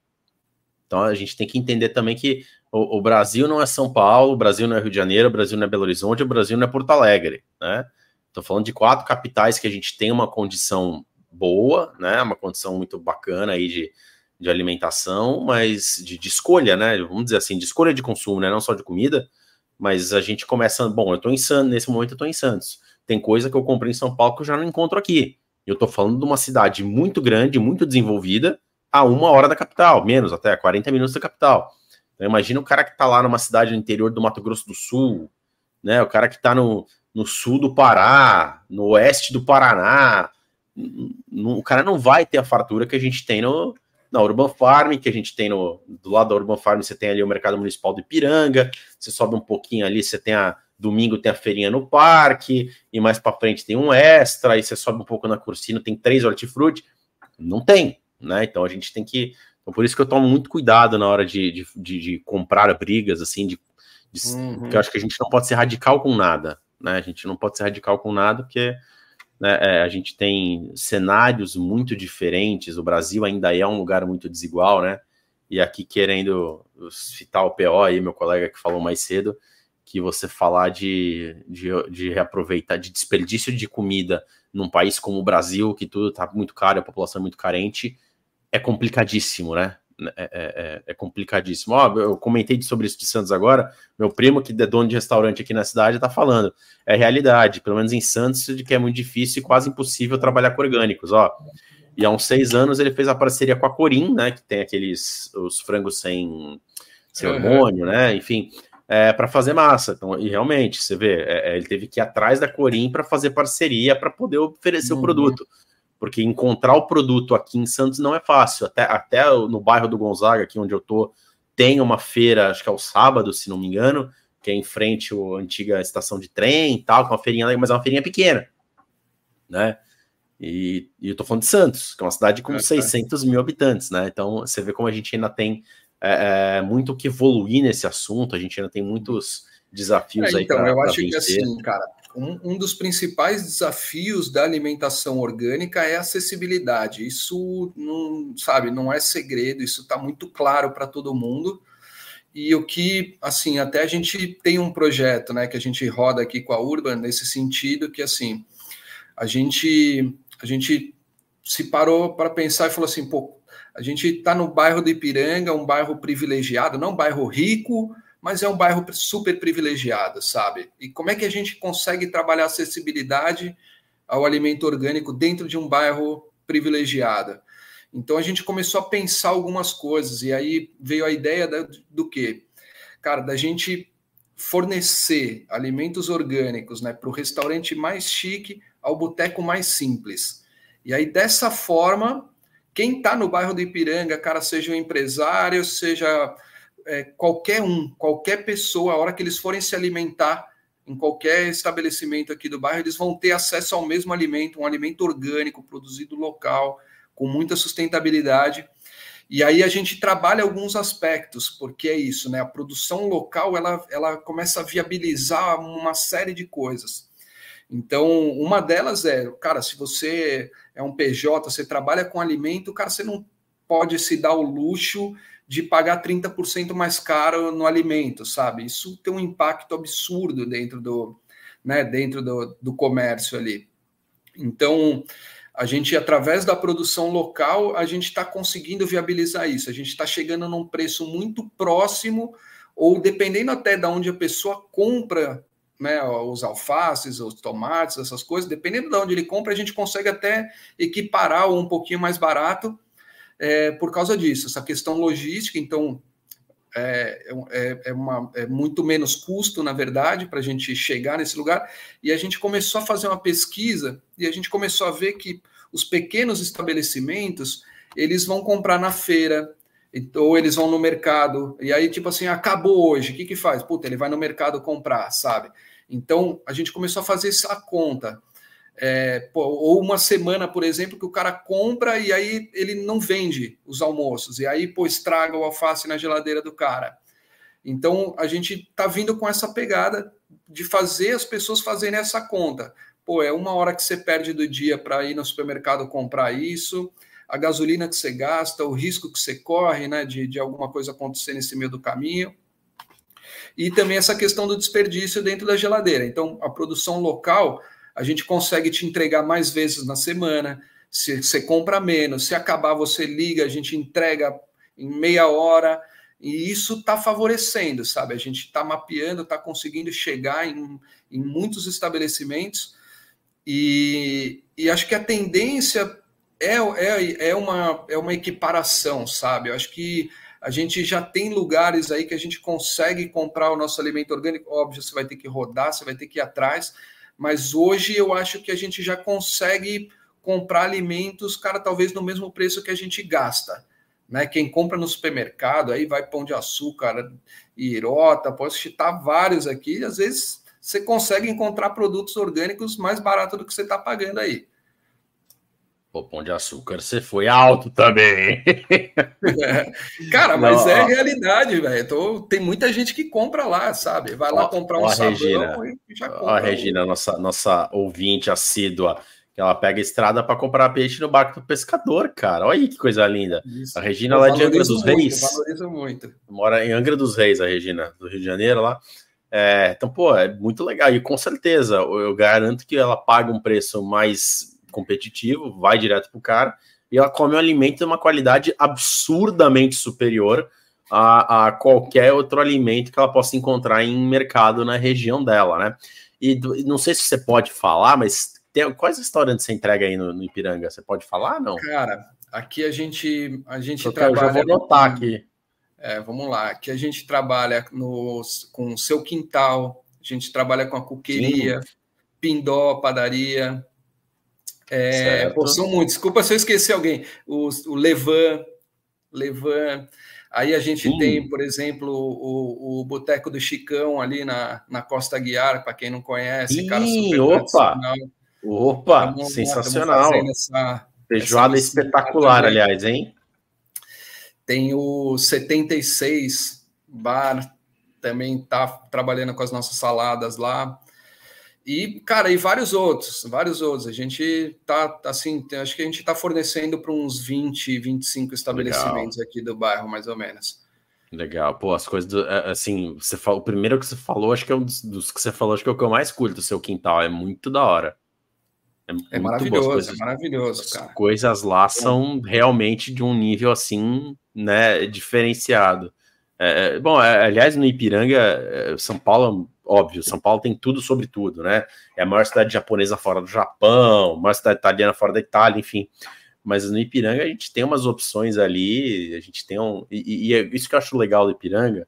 Speaker 1: Então, a gente tem que entender também que o, o, Brasil não é São Paulo, o Brasil não é Rio de Janeiro, o Brasil não é Belo Horizonte, o Brasil não é Porto Alegre, né? Estou falando de quatro capitais que a gente tem uma condição boa, né? Uma condição muito bacana aí de, de alimentação, mas de, de escolha, né? Vamos dizer assim, de escolha de consumo, né? Não só de comida, mas a gente começa, bom, eu tô em Santos, nesse momento eu tô em Santos. Tem coisa que eu comprei em São Paulo que eu já não encontro aqui. Eu tô falando de uma cidade muito grande, muito desenvolvida, a uma hora da capital, menos até, 40 minutos da capital. Então imagina o cara que tá lá numa cidade no interior do Mato Grosso do Sul, né? O cara que tá no, no sul do Pará, no oeste do Paraná. O cara não vai ter a fartura que a gente tem no, na Urban Farm, que a gente tem no, do lado da Urban Farm, você tem ali o mercado municipal de Ipiranga, você sobe um pouquinho ali, você tem a domingo tem a feirinha no parque, e mais para frente tem um extra, aí você sobe um pouco na Cursino, tem três hortifruti, não tem, né? Então a gente tem que, então por isso que eu tomo muito cuidado na hora de, de, de, de comprar brigas, assim, de, de uhum. porque eu acho que a gente não pode ser radical com nada, né? A gente não pode ser radical com nada, porque né, é, a gente tem cenários muito diferentes, o Brasil ainda é um lugar muito desigual, né? E aqui querendo citar o PO aí, meu colega que falou mais cedo, que você falar de, de, de reaproveitar, de desperdício de comida num país como o Brasil, que tudo está muito caro, a população é muito carente, é complicadíssimo, né? Né, é, é, é complicadíssimo. Ó, eu comentei sobre isso de Santos agora. Meu primo, que é dono de restaurante aqui na cidade, está falando. É realidade, pelo menos em Santos, de que é muito difícil e quase impossível trabalhar com orgânicos. Ó, e há uns seis anos ele fez a parceria com a Corim, né? Que tem aqueles os frangos sem, sem uhum. hormônio, né? Enfim, é, para fazer massa. Então, e realmente, você vê, é, é ele teve que ir atrás da Corim para fazer parceria para poder oferecer uhum. o produto. Porque encontrar o produto aqui em Santos não é fácil. Até, até no bairro do Gonzaga, aqui onde eu tô, tem uma feira, acho que é o sábado, se não me engano, que é em frente à antiga estação de trem e tal, com uma feirinha, mas é uma feirinha pequena, né? E, e eu tô falando de Santos, que é uma cidade com é, 600 é. mil habitantes, né? Então você vê como a gente ainda tem é, é muito que evoluir nesse assunto, a gente ainda tem muitos desafios é, aí.
Speaker 2: Então, eu acho que assim, cara, um, um, dos principais desafios da alimentação orgânica é a acessibilidade. Isso não, sabe, não é segredo, isso está muito claro para todo mundo. E o que, assim, até a gente tem um projeto, né, que a gente roda aqui com a Urban nesse sentido, que assim, a gente a gente se parou para pensar e falou assim, pô, a gente está no bairro de Ipiranga, um bairro privilegiado, não um bairro rico, mas é um bairro super privilegiado, sabe? E como é que a gente consegue trabalhar acessibilidade ao alimento orgânico dentro de um bairro privilegiado? Então a gente começou a pensar algumas coisas e aí veio a ideia da, do quê? Cara, da gente fornecer alimentos orgânicos, né, para o restaurante mais chique ao boteco mais simples. E aí, dessa forma, quem está no bairro do Ipiranga, cara, seja um empresário, seja é, qualquer um, qualquer pessoa, a hora que eles forem se alimentar em qualquer estabelecimento aqui do bairro, eles vão ter acesso ao mesmo alimento, um alimento orgânico, produzido local, com muita sustentabilidade. E aí a gente trabalha alguns aspectos, porque é isso, né? A produção local ela, ela começa a viabilizar uma série de coisas. Então, uma delas é, cara, se você é um PJ, você trabalha com alimento, cara, você não pode se dar o luxo de pagar 30% mais caro no alimento, sabe? Isso tem um impacto absurdo dentro do, né, dentro do, do comércio ali. Então, a gente, através da produção local, a gente está conseguindo viabilizar isso. A gente está chegando num preço muito próximo, ou dependendo até de onde a pessoa compra né, os alfaces, os tomates, essas coisas, dependendo de onde ele compra, a gente consegue até equiparar ou um pouquinho mais barato é, por causa disso. Essa questão logística, então, é, é, é, uma, é muito menos custo, na verdade, para a gente chegar nesse lugar. E a gente começou a fazer uma pesquisa e a gente começou a ver que os pequenos estabelecimentos eles vão comprar na feira, ou eles vão no mercado, e aí, tipo assim, acabou hoje, o que que faz? Puta, ele vai no mercado comprar, sabe? Então, a gente começou a fazer essa conta. É, ou uma semana, por exemplo, que o cara compra e aí ele não vende os almoços, e aí, pô, estraga o alface na geladeira do cara. Então, a gente está vindo com essa pegada de fazer as pessoas fazerem essa conta. Pô, é uma hora que você perde do dia para ir no supermercado comprar isso, a gasolina que você gasta, o risco que você corre, né, de, de alguma coisa acontecer nesse meio do caminho e também essa questão do desperdício dentro da geladeira. Então, a produção local, a gente consegue te entregar mais vezes na semana, se você compra menos, se acabar, você liga, a gente entrega em meia hora, e isso está favorecendo, sabe? A gente está mapeando, está conseguindo chegar em, em muitos estabelecimentos, e, e acho que a tendência é, é, é, uma, é uma equiparação, sabe? Eu acho que a gente já tem lugares aí que a gente consegue comprar o nosso alimento orgânico. Óbvio, você vai ter que rodar, você vai ter que ir atrás, mas hoje eu acho que a gente já consegue comprar alimentos, cara, talvez no mesmo preço que a gente gasta. Né? Quem compra no supermercado, aí vai pão de açúcar, irota, posso citar vários aqui, às vezes você consegue encontrar produtos orgânicos mais barato do que você está pagando aí.
Speaker 1: Pô, Pão de Açúcar, você foi alto também.
Speaker 2: É. Cara, mas Não, é ó, realidade, velho. Tem muita gente que compra lá, sabe? Vai lá ó, comprar um ó, sabão
Speaker 1: Regina, e já compra. Ó, a Regina, nossa, nossa ouvinte assídua, que ela pega estrada para comprar peixe no barco do pescador, cara. Olha aí que coisa linda. Isso. A Regina lá é de Angra dos muito, Reis. Valoriza muito. Mora em Angra dos Reis, a Regina, do Rio de Janeiro lá. É, então, pô, é muito legal. E com certeza, eu garanto que ela paga um preço mais competitivo, vai direto pro cara. e ela come um alimento de uma qualidade absurdamente superior a, a qualquer outro alimento que ela possa encontrar em mercado na região dela, né? E não sei se você pode falar, mas tem, quais restaurantes você entrega aí no, no Ipiranga? Você pode falar, não?
Speaker 2: Cara, aqui a gente a gente
Speaker 1: eu
Speaker 2: trabalha.
Speaker 1: Eu já vou notar aqui.
Speaker 2: É, vamos lá. Aqui a gente trabalha no, com o seu quintal, a gente trabalha com a cuqueria, Sim. Pindó, padaria. É, pô, são muitos. Desculpa se eu esqueci alguém. O, o Levan, Levan. Aí a gente Sim. tem, por exemplo, o, o Boteco do Chicão ali na, na Costa Guiar, para quem não conhece,
Speaker 1: Sim, cara super opa! Opa, estamos, sensacional. Essa, Feijoada essa espetacular, aliás, hein?
Speaker 2: Tem o 76 Bar, também está trabalhando com as nossas saladas lá. E, cara, e vários outros, vários outros. A gente tá, assim, acho que a gente está fornecendo para uns 20, 25 estabelecimentos Legal. aqui do bairro, mais ou menos.
Speaker 1: Legal, pô, as coisas, do, é, assim, você falou, o primeiro que você falou, acho que é um dos, dos, que você falou, acho que é o que eu mais curto, o seu quintal, é muito da hora.
Speaker 2: É, é maravilhoso, coisas, é maravilhoso, cara.
Speaker 1: As coisas lá são realmente de um nível, assim, né, diferenciado. É, é bom, é, aliás, no Ipiranga, São Paulo óbvio, São Paulo tem tudo sobre tudo, né? É a maior cidade japonesa fora do Japão, maior cidade italiana fora da Itália, enfim. Mas no Ipiranga a gente tem umas opções ali, a gente tem um. E, e é isso que eu acho legal do Ipiranga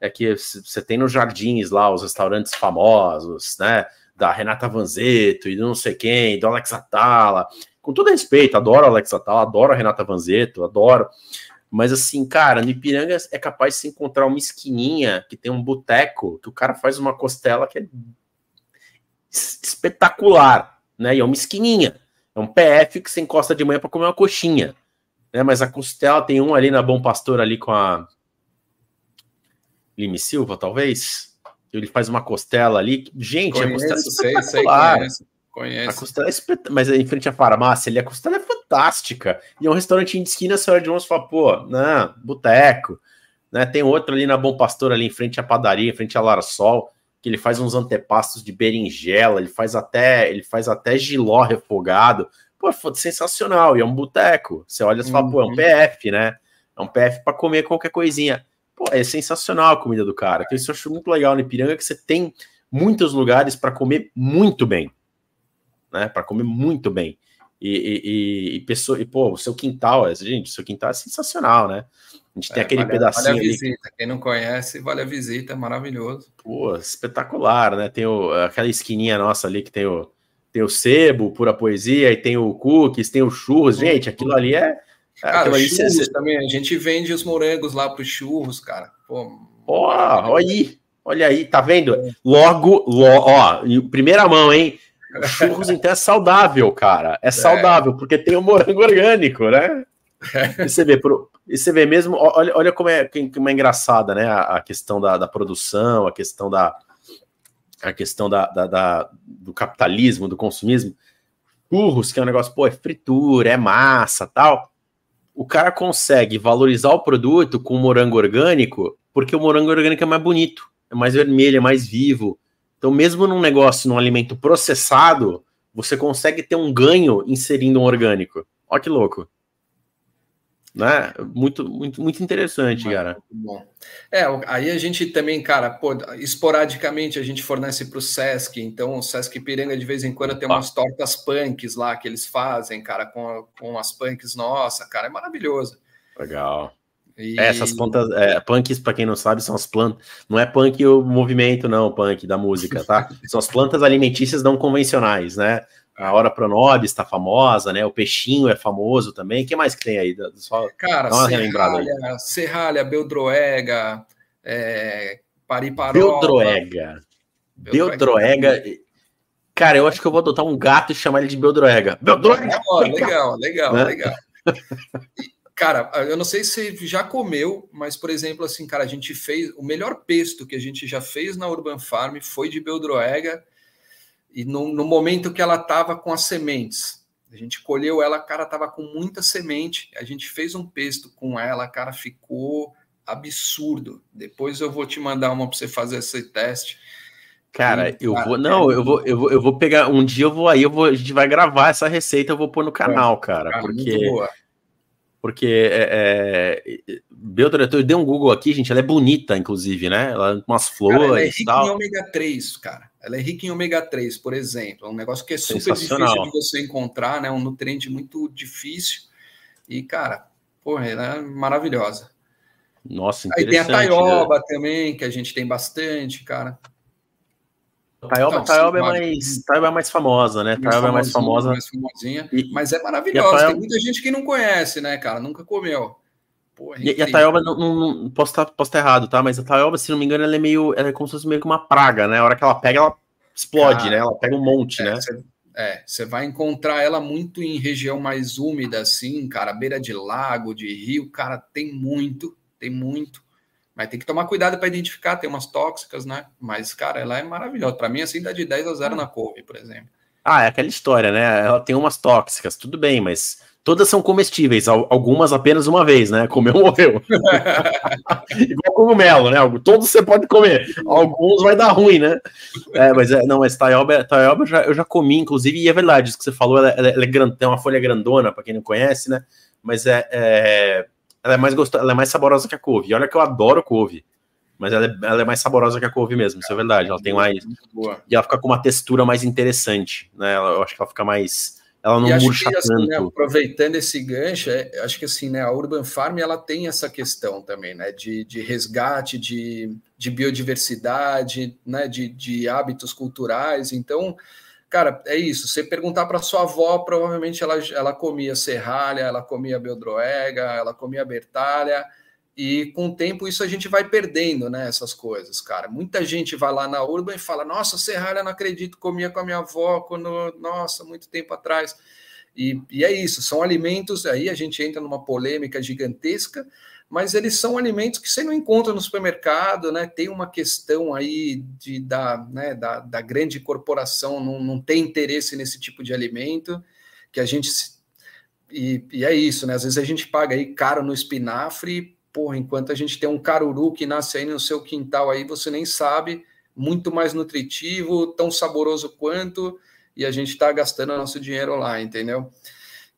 Speaker 1: é que você tem nos jardins lá os restaurantes famosos, né? Da Renata Vanzeto e não sei quem, do Alex Atala. Com todo respeito, adoro Alex Atala, adoro a Renata Vanzeto, adoro. Mas assim, cara, no Ipiranga é capaz de se encontrar uma esquininha que tem um boteco, que o cara faz uma costela que é espetacular, né? E é uma esquininha. É um PF que você encosta de manhã para comer uma coxinha. Né? Mas a costela tem um ali na Bom Pastor ali com a Lime Silva, talvez. Ele faz uma costela ali. Gente, Conheço, a costela é espetacular. Sei, sei, Conheço. A costela é espet... Mas em frente à farmácia ali, a costela é fantástica. E é um restaurantinho de esquina, você olha de longe e fala, pô, não, boteco. Né? Tem outro ali na Bom Pastor, ali em frente à padaria, em frente à Lara Sol, que ele faz uns antepastos de berinjela, ele faz até, ele faz até giló refogado. Pô, sensacional. E é um boteco. Você olha e fala, uhum. pô, é um uhum. PF, né? É um PF para comer qualquer coisinha. Pô, é sensacional a comida do cara. Então, isso eu acho muito legal no Ipiranga, que você tem muitos lugares para comer muito bem né? Para comer muito bem. E, e, e, pessoa, e, pô, o seu quintal, é, gente, o seu quintal é sensacional, né? A gente tem é, aquele
Speaker 2: vale,
Speaker 1: pedacinho.
Speaker 2: Vale a visita. Ali. Quem não conhece, vale a visita, é maravilhoso.
Speaker 1: Pô, espetacular, né? Tem o, aquela esquininha nossa ali que tem o, tem o sebo, pura poesia, e tem o cookies, tem o churros. Gente, aquilo ali é. é
Speaker 2: cara, ali churros cê... também. A gente vende os morangos lá para os churros, cara. Pô,
Speaker 1: oh, olha aí, olha aí, tá vendo? Logo, lo, ó, primeira mão, hein? Churros, então, é saudável, cara. É, é saudável, porque tem o morango orgânico, né? E você vê, e você vê mesmo, olha, olha como, é, como é engraçada, né? A, a questão da, da, produção, a questão da a questão da, da, da, do capitalismo, do consumismo. Churros, que é um negócio, pô, é fritura, é massa tal. O cara consegue valorizar o produto com morango orgânico, porque o morango orgânico é mais bonito, é mais vermelho, é mais vivo, então, mesmo num negócio, num alimento processado, você consegue ter um ganho inserindo um orgânico. Olha que louco. Né? Muito, muito, muito interessante, muito cara.
Speaker 2: Bom. É, aí a gente também, cara, pô, esporadicamente a gente fornece para o Sesc, então o Sesc Piranga de vez em quando tem umas tortas punks lá que eles fazem, cara, com, com as punks, nossa, cara, é maravilhoso.
Speaker 1: Legal. E... É, essas plantas, é, punks, para quem não sabe, são as plantas. Não é punk o movimento, não, punk da música, tá? são as plantas alimentícias não convencionais, né? A hora pronobis está famosa, né? O peixinho é famoso também. O que mais que tem aí?
Speaker 2: Só Cara, serralha, serralha, beldroega, é, pariparola.
Speaker 1: Beldroega. Beldroega. Cara, eu acho que eu vou adotar um gato e chamar ele de Beldroega.
Speaker 2: Beldroega! Legal, legal, legal. Né? legal. Cara, eu não sei se já comeu, mas, por exemplo, assim, cara, a gente fez. O melhor pesto que a gente já fez na Urban Farm foi de Beldroega, e no, no momento que ela estava com as sementes. A gente colheu ela, cara, tava com muita semente. A gente fez um pesto com ela, cara, ficou absurdo. Depois eu vou te mandar uma para você fazer esse teste.
Speaker 1: Cara, eu vou. Não, eu vou, eu vou, eu vou pegar. Um dia eu vou aí, eu vou, a gente vai gravar essa receita, eu vou pôr no canal, cara. cara porque. Porque é, é, eu dei um Google aqui, gente. Ela é bonita, inclusive, né? Ela umas flores. Cara, ela é
Speaker 2: rica tal. em ômega 3, cara. Ela é rica em ômega 3, por exemplo. É um negócio que é super difícil de você encontrar, né? Um nutriente muito difícil. E, cara, porra, ela é maravilhosa.
Speaker 1: Nossa,
Speaker 2: Aí tem a taioba né? também, que a gente tem bastante, cara.
Speaker 1: Taioba, Taioba, é mais, Taioba é mais famosa, né? Taioba é mais famosa. Mais
Speaker 2: famosinha, e, mas é maravilhosa. Taioba... Tem muita gente que não conhece, né, cara? Nunca comeu.
Speaker 1: Porra, e, e, a Taioba, não, não, posso, estar, posso estar errado, tá? Mas a Taioba, se não me engano, ela é meio. Ela é como se fosse meio que uma praga, né? A hora que ela pega, ela explode, cara, né? Ela pega um monte, é, né?
Speaker 2: Cê, é, você vai encontrar ela muito em região mais úmida, assim, cara, beira de lago, de rio, cara, tem muito, tem muito. Mas tem que tomar cuidado para identificar, tem umas tóxicas, né? Mas, cara, ela é maravilhosa. Para mim, assim, dá de 10 a 0 na couve, por exemplo.
Speaker 1: Ah, é aquela história, né? Ela tem umas tóxicas, tudo bem, mas todas são comestíveis, algumas apenas uma vez, né? Comeu, morreu. Igual cogumelo, né? Todos você pode comer, alguns vai dar ruim, né? É, mas é, não, mas taioba, taioba eu, já, eu já comi, inclusive, e é verdade, isso que você falou, ela, ela, é grande, tem uma folha grandona, para quem não conhece, né? Mas é, é ela é mais gostosa, ela é mais saborosa que a couve. E olha que eu adoro couve. Mas ela é, ela é mais saborosa que a couve mesmo, isso é verdade. Ela tem mais. E ela fica com uma textura mais interessante, né? Ela, eu acho que ela fica mais. Ela não murcha
Speaker 2: assim, tanto. Né, aproveitando esse gancho, é, acho que assim, né? A Urban Farm ela tem essa questão também, né? De, de resgate, de, de biodiversidade, né? De, de hábitos culturais. Então, Cara, é isso. Você perguntar para sua avó, provavelmente ela, ela comia serralha, ela comia beldroega, ela comia bertalha, e com o tempo isso a gente vai perdendo, né? Essas coisas, cara. Muita gente vai lá na urba e fala: Nossa, serralha, não acredito, comia com a minha avó quando, nossa, muito tempo atrás. E, e é isso, são alimentos. Aí a gente entra numa polêmica gigantesca mas eles são alimentos que você não encontra no supermercado, né? Tem uma questão aí de, da, né, da, da grande corporação não, não tem interesse nesse tipo de alimento, que a gente. E, e, é isso, né? Às vezes a gente paga aí caro no espinafre, porra, enquanto a gente tem um caruru que nasce aí no seu quintal aí, você nem sabe, muito mais nutritivo, tão saboroso quanto, e a gente está gastando nosso dinheiro lá, entendeu?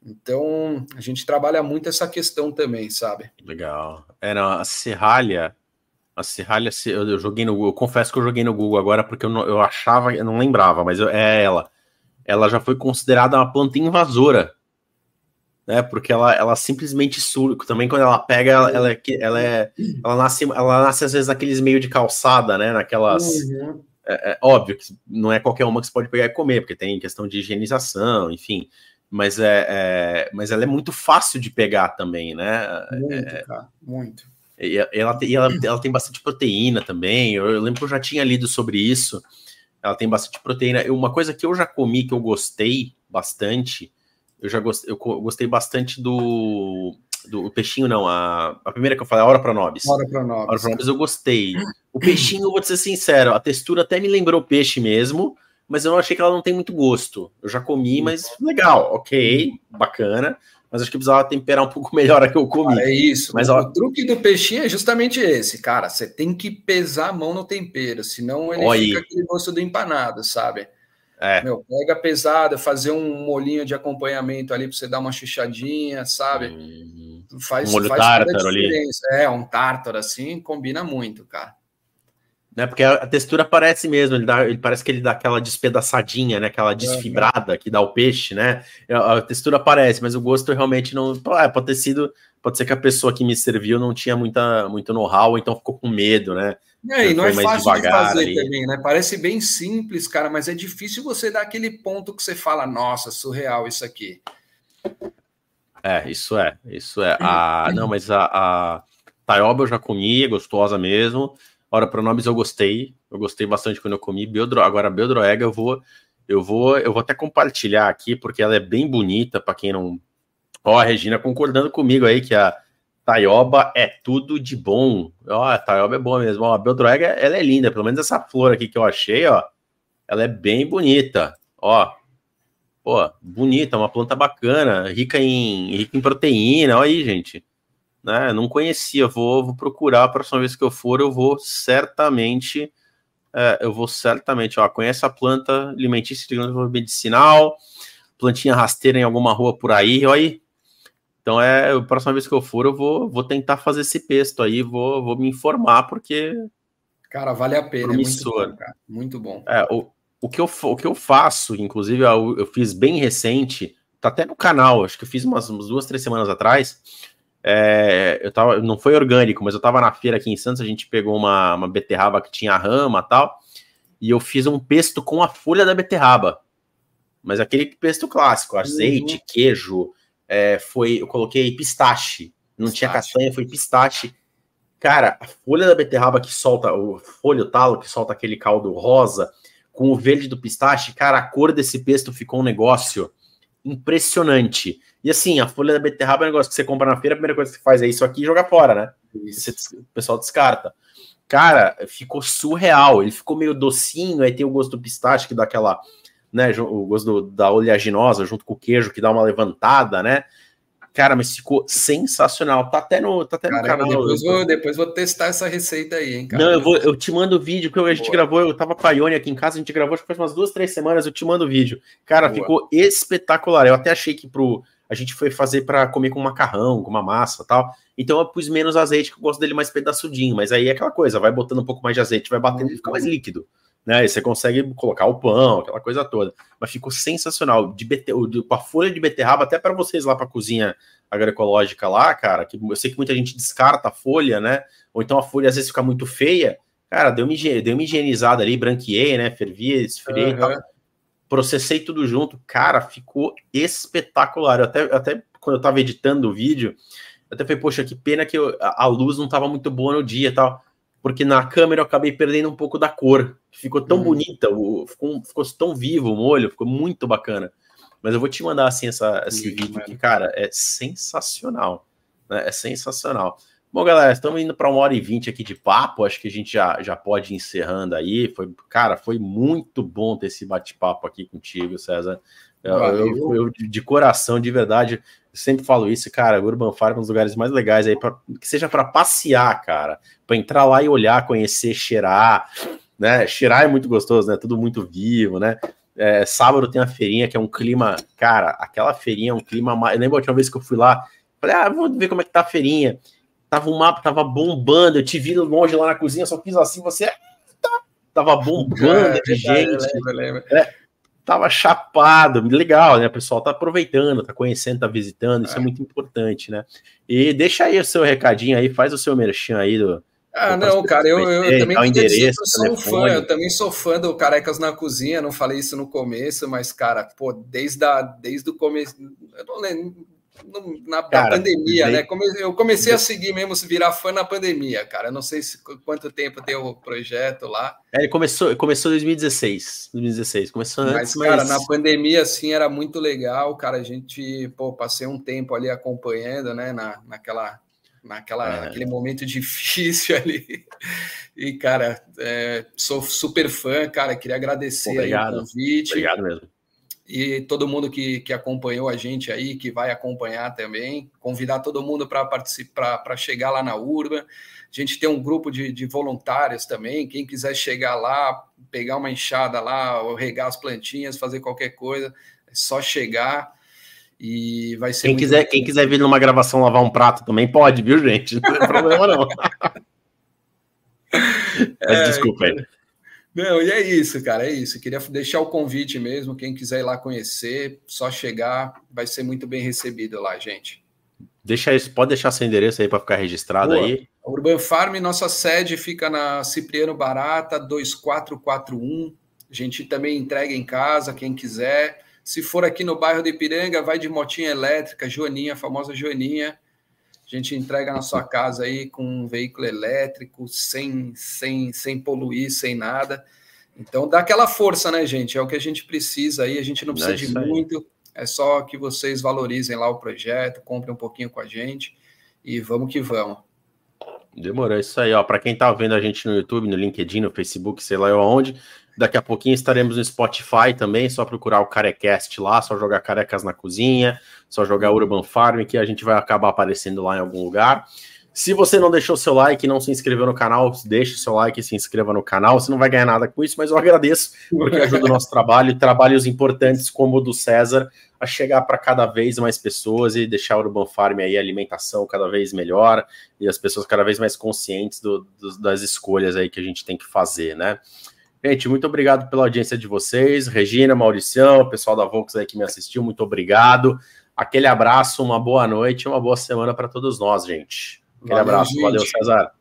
Speaker 2: Então, a gente trabalha muito essa questão também, sabe?
Speaker 1: Legal. Era a serralha. A serralha, eu joguei no Google, eu confesso que eu joguei no Google agora porque eu, não, eu achava, eu não lembrava, mas eu, é ela. Ela já foi considerada uma planta invasora, né? Porque ela, ela simplesmente surge. Também quando ela pega, ela, ela, é, ela, é, ela nasce, ela nasce às vezes naqueles meio de calçada, né? Naquelas. Uhum. É, é, óbvio que não é qualquer uma que você pode pegar e comer, porque tem questão de higienização, enfim mas é, é, mas ela é muito fácil de pegar também, né?
Speaker 2: Muito, é, cara, muito.
Speaker 1: E ela, e ela, ela tem bastante proteína também. Eu, eu, lembro que eu já tinha lido sobre isso. Ela tem bastante proteína. Uma coisa que eu já comi que eu gostei bastante, eu já gostei, eu gostei bastante do do peixinho não, a, a primeira que eu falei, a hora para nobis.
Speaker 2: Hora para nobis. Hora
Speaker 1: nobis eu gostei. O peixinho, vou te ser sincero, a textura até me lembrou peixe mesmo, mas eu não achei que ela não tem muito gosto. Eu já comi, mas legal, ok, bacana. Mas acho que precisava temperar um pouco melhor a que eu comi.
Speaker 2: é isso. Mas o, ó, truque do peixinho é justamente esse, cara. Você tem que pesar a mão no tempero, senão ele fica aí. aquele gosto do empanado, sabe? É. Meu, pega pesado, fazer um molinho de acompanhamento ali para você dar uma chuchadinha, sabe? Hum, faz, um molho faz tártaro ali. É, um tártaro assim combina muito, cara
Speaker 1: né? Porque a, textura parece mesmo, ele, dá, ele parece que ele dá aquela despedaçadinha, né? Aquela desfibrada que dá o peixe, né? A, a textura parece, mas o gosto realmente não. É, pode ter sido. Pode ser que a pessoa que me serviu não tinha muita, muito know-how, então ficou com medo, né?
Speaker 2: É, e não é fácil de fazer ali. também, né? Parece bem simples, cara, mas é difícil você dar aquele ponto que você fala, nossa, surreal isso aqui.
Speaker 1: É, isso é, isso é. A, não, mas a, a taioba eu já comi, é gostosa mesmo. Ora, pronomes eu gostei, eu gostei bastante quando eu comi. Beldro, agora Beldroega eu vou, eu vou, eu vou até compartilhar aqui porque ela é bem bonita para quem não. Ó, a Regina concordando comigo aí que a Taioba é tudo de bom. Ó, a Taioba é boa mesmo. Ó, a Beldroega ela é linda, pelo menos essa flor aqui que eu achei, ó, ela é bem bonita. Ó, pô, bonita, uma planta bacana, rica em, rica em proteína. Olha aí, gente né? Não conhecia, vou, vou procurar a próxima vez que eu for, eu vou certamente é, eu vou certamente, ó, conhece a planta alimentícia de medicinal, plantinha rasteira em alguma rua por aí, aí. Então é, a próxima vez que eu for, eu vou, vou tentar fazer esse pesto aí, vou, vou me informar, porque.
Speaker 2: Cara, vale a pena, promissor. é muito bom, cara. Muito bom.
Speaker 1: É, o, o, que eu, o que eu faço, inclusive, eu, eu fiz bem recente, tá até no canal, acho que eu fiz umas, umas duas, três semanas atrás. É, eu tava, não foi orgânico, mas eu tava na feira aqui em Santos, a gente pegou uma, uma beterraba que tinha rama tal, e eu fiz um pesto com a folha da beterraba. Mas aquele pesto clássico, azeite, uhum. queijo, é, foi, eu coloquei pistache, não pistache. tinha castanha, foi pistache. Cara, a folha da beterraba que solta, o folha, o talo que solta aquele caldo rosa, com o verde do pistache, cara, a cor desse pesto ficou um negócio impressionante. E assim, a folha da beterraba é um negócio que você compra na feira, a primeira coisa que você faz é isso aqui e joga fora, né? Você, o pessoal descarta. Cara, ficou surreal. Ele ficou meio docinho, aí tem o gosto do pistache que dá aquela, né? O gosto do, da oleaginosa junto com o queijo que dá uma levantada, né? Cara, mas ficou sensacional. Tá até no, tá até no canal.
Speaker 2: Depois vou, depois vou testar essa receita aí, hein, cara.
Speaker 1: Não, eu, vou, eu te mando o vídeo, porque a gente Boa. gravou, eu tava com a Ione aqui em casa, a gente gravou acho que faz umas duas, três semanas, eu te mando o vídeo. Cara, Boa. ficou espetacular. Eu até achei que pro. A gente foi fazer para comer com macarrão, com uma massa tal. Então eu pus menos azeite, que eu gosto dele mais pedaçudinho. Mas aí é aquela coisa, vai botando um pouco mais de azeite, vai batendo, ele fica mais líquido né? E você consegue colocar o pão, aquela coisa toda. Mas ficou sensacional. De bete... Com a folha de beterraba, até para vocês lá para cozinha agroecológica lá, cara, que eu sei que muita gente descarta a folha, né? Ou então a folha às vezes fica muito feia. Cara, deu uma, deu uma higienizada ali, branqueei, né? Fervi, esfriei uhum. tal. Processei tudo junto. Cara, ficou espetacular. Eu até, até quando eu tava editando o vídeo, eu até falei, poxa, que pena que eu, a luz não tava muito boa no dia e tal porque na câmera eu acabei perdendo um pouco da cor. Ficou tão uhum. bonita, ficou, ficou, tão vivo o molho, ficou muito bacana. Mas eu vou te mandar assim essa, esse Sim, vídeo que, cara, é sensacional. Né? É sensacional. Bom, galera, estamos indo para uma hora e vinte aqui de papo. Acho que a gente já, já pode ir encerrando aí. Foi, cara, foi muito bom ter esse bate-papo aqui contigo, César. Eu, eu, eu, de coração, de verdade, sempre falo isso, cara. Urban Farm é um dos lugares mais legais aí, pra, que seja para passear, cara, para entrar lá e olhar, conhecer, cheirar, né? Cheirar é muito gostoso, né? Tudo muito vivo, né? É, sábado tem a feirinha que é um clima, cara, aquela feirinha é um clima. Eu lembro a última vez que eu fui lá, falei, ah, vou ver como é que tá a feirinha. Tava um mapa, tava bombando, eu te vi longe lá na cozinha, só fiz assim, você. Tava bombando é, de gente. Lembro, lembro. É, tava chapado, legal, né? O pessoal tá aproveitando, tá conhecendo, tá visitando, isso é, é muito importante, né? E deixa aí o seu recadinho aí, faz o seu merchan aí do.
Speaker 2: Ah, não, cara, eu, eu, também o endereço, eu sou um fã, eu também sou fã do Carecas na Cozinha, não falei isso no começo, mas, cara, pô, desde, a, desde o começo, eu não lembro, na, cara, pandemia, né? Eu comecei a seguir mesmo, se virar fã na pandemia, cara. Eu não sei se, quanto tempo tem o projeto lá.
Speaker 1: É, ele começou, começou em 2016. 2016, começou
Speaker 2: antes, mas, cara, na pandemia, assim, era muito legal, cara. A gente, pô, passei um tempo ali acompanhando, né, na, naquela. Naquela, é. Naquele momento difícil ali. E, cara, é, sou super fã, cara. Queria agradecer
Speaker 1: Obrigado.
Speaker 2: o convite.
Speaker 1: Obrigado mesmo
Speaker 2: e todo mundo que, que acompanhou a gente aí, que vai acompanhar também, convidar todo mundo para participar, para chegar lá na Urba. A gente tem um grupo de, de, voluntários também. Quem quiser chegar lá, pegar uma enxada lá, ou regar as plantinhas, fazer qualquer coisa, é só chegar e vai ser.
Speaker 1: Quem quiser, quem quiser vir numa gravação lavar um prato também pode, viu, gente? Não tem problema não. Mas é, desculpa aí.
Speaker 2: Não, e é isso, cara, é isso. Queria deixar o convite mesmo. Quem quiser ir lá conhecer, só chegar, vai ser muito bem recebido lá, gente.
Speaker 1: Deixa isso, pode deixar seu endereço aí para ficar registrado Boa. aí.
Speaker 2: A Urban Farm, nossa sede fica na Cipriano Barata, 2441. A gente também entrega em casa, quem quiser. Se for aqui no bairro de Ipiranga, vai de motinha elétrica, Joaninha, a famosa Joaninha. A gente entrega na sua casa aí com um veículo elétrico, sem, sem, sem poluir, sem nada. Então dá aquela força, né, gente? É o que a gente precisa aí. A gente não precisa é de muito, é só que vocês valorizem lá o projeto, comprem um pouquinho com a gente e vamos que vamos.
Speaker 1: Demorou, é isso aí, ó. Para quem tá vendo a gente no YouTube, no LinkedIn, no Facebook, sei lá onde, daqui a pouquinho estaremos no Spotify também, só procurar o Carecast lá, só jogar Carecas na Cozinha, só jogar Urban Farm, que a gente vai acabar aparecendo lá em algum lugar. Se você não deixou seu like e não se inscreveu no canal, deixe seu like e se inscreva no canal. Você não vai ganhar nada com isso, mas eu agradeço porque ajuda o nosso trabalho, trabalhos importantes como o do César, a chegar para cada vez mais pessoas e deixar o Urban Farm aí a alimentação cada vez melhor e as pessoas cada vez mais conscientes do, do, das escolhas aí que a gente tem que fazer, né? Gente, muito obrigado pela audiência de vocês. Regina, Mauricião, pessoal da Vox aí que me assistiu, muito obrigado. Aquele abraço, uma boa noite, uma boa semana para todos nós, gente. Aquele valeu, abraço, gente. valeu, César.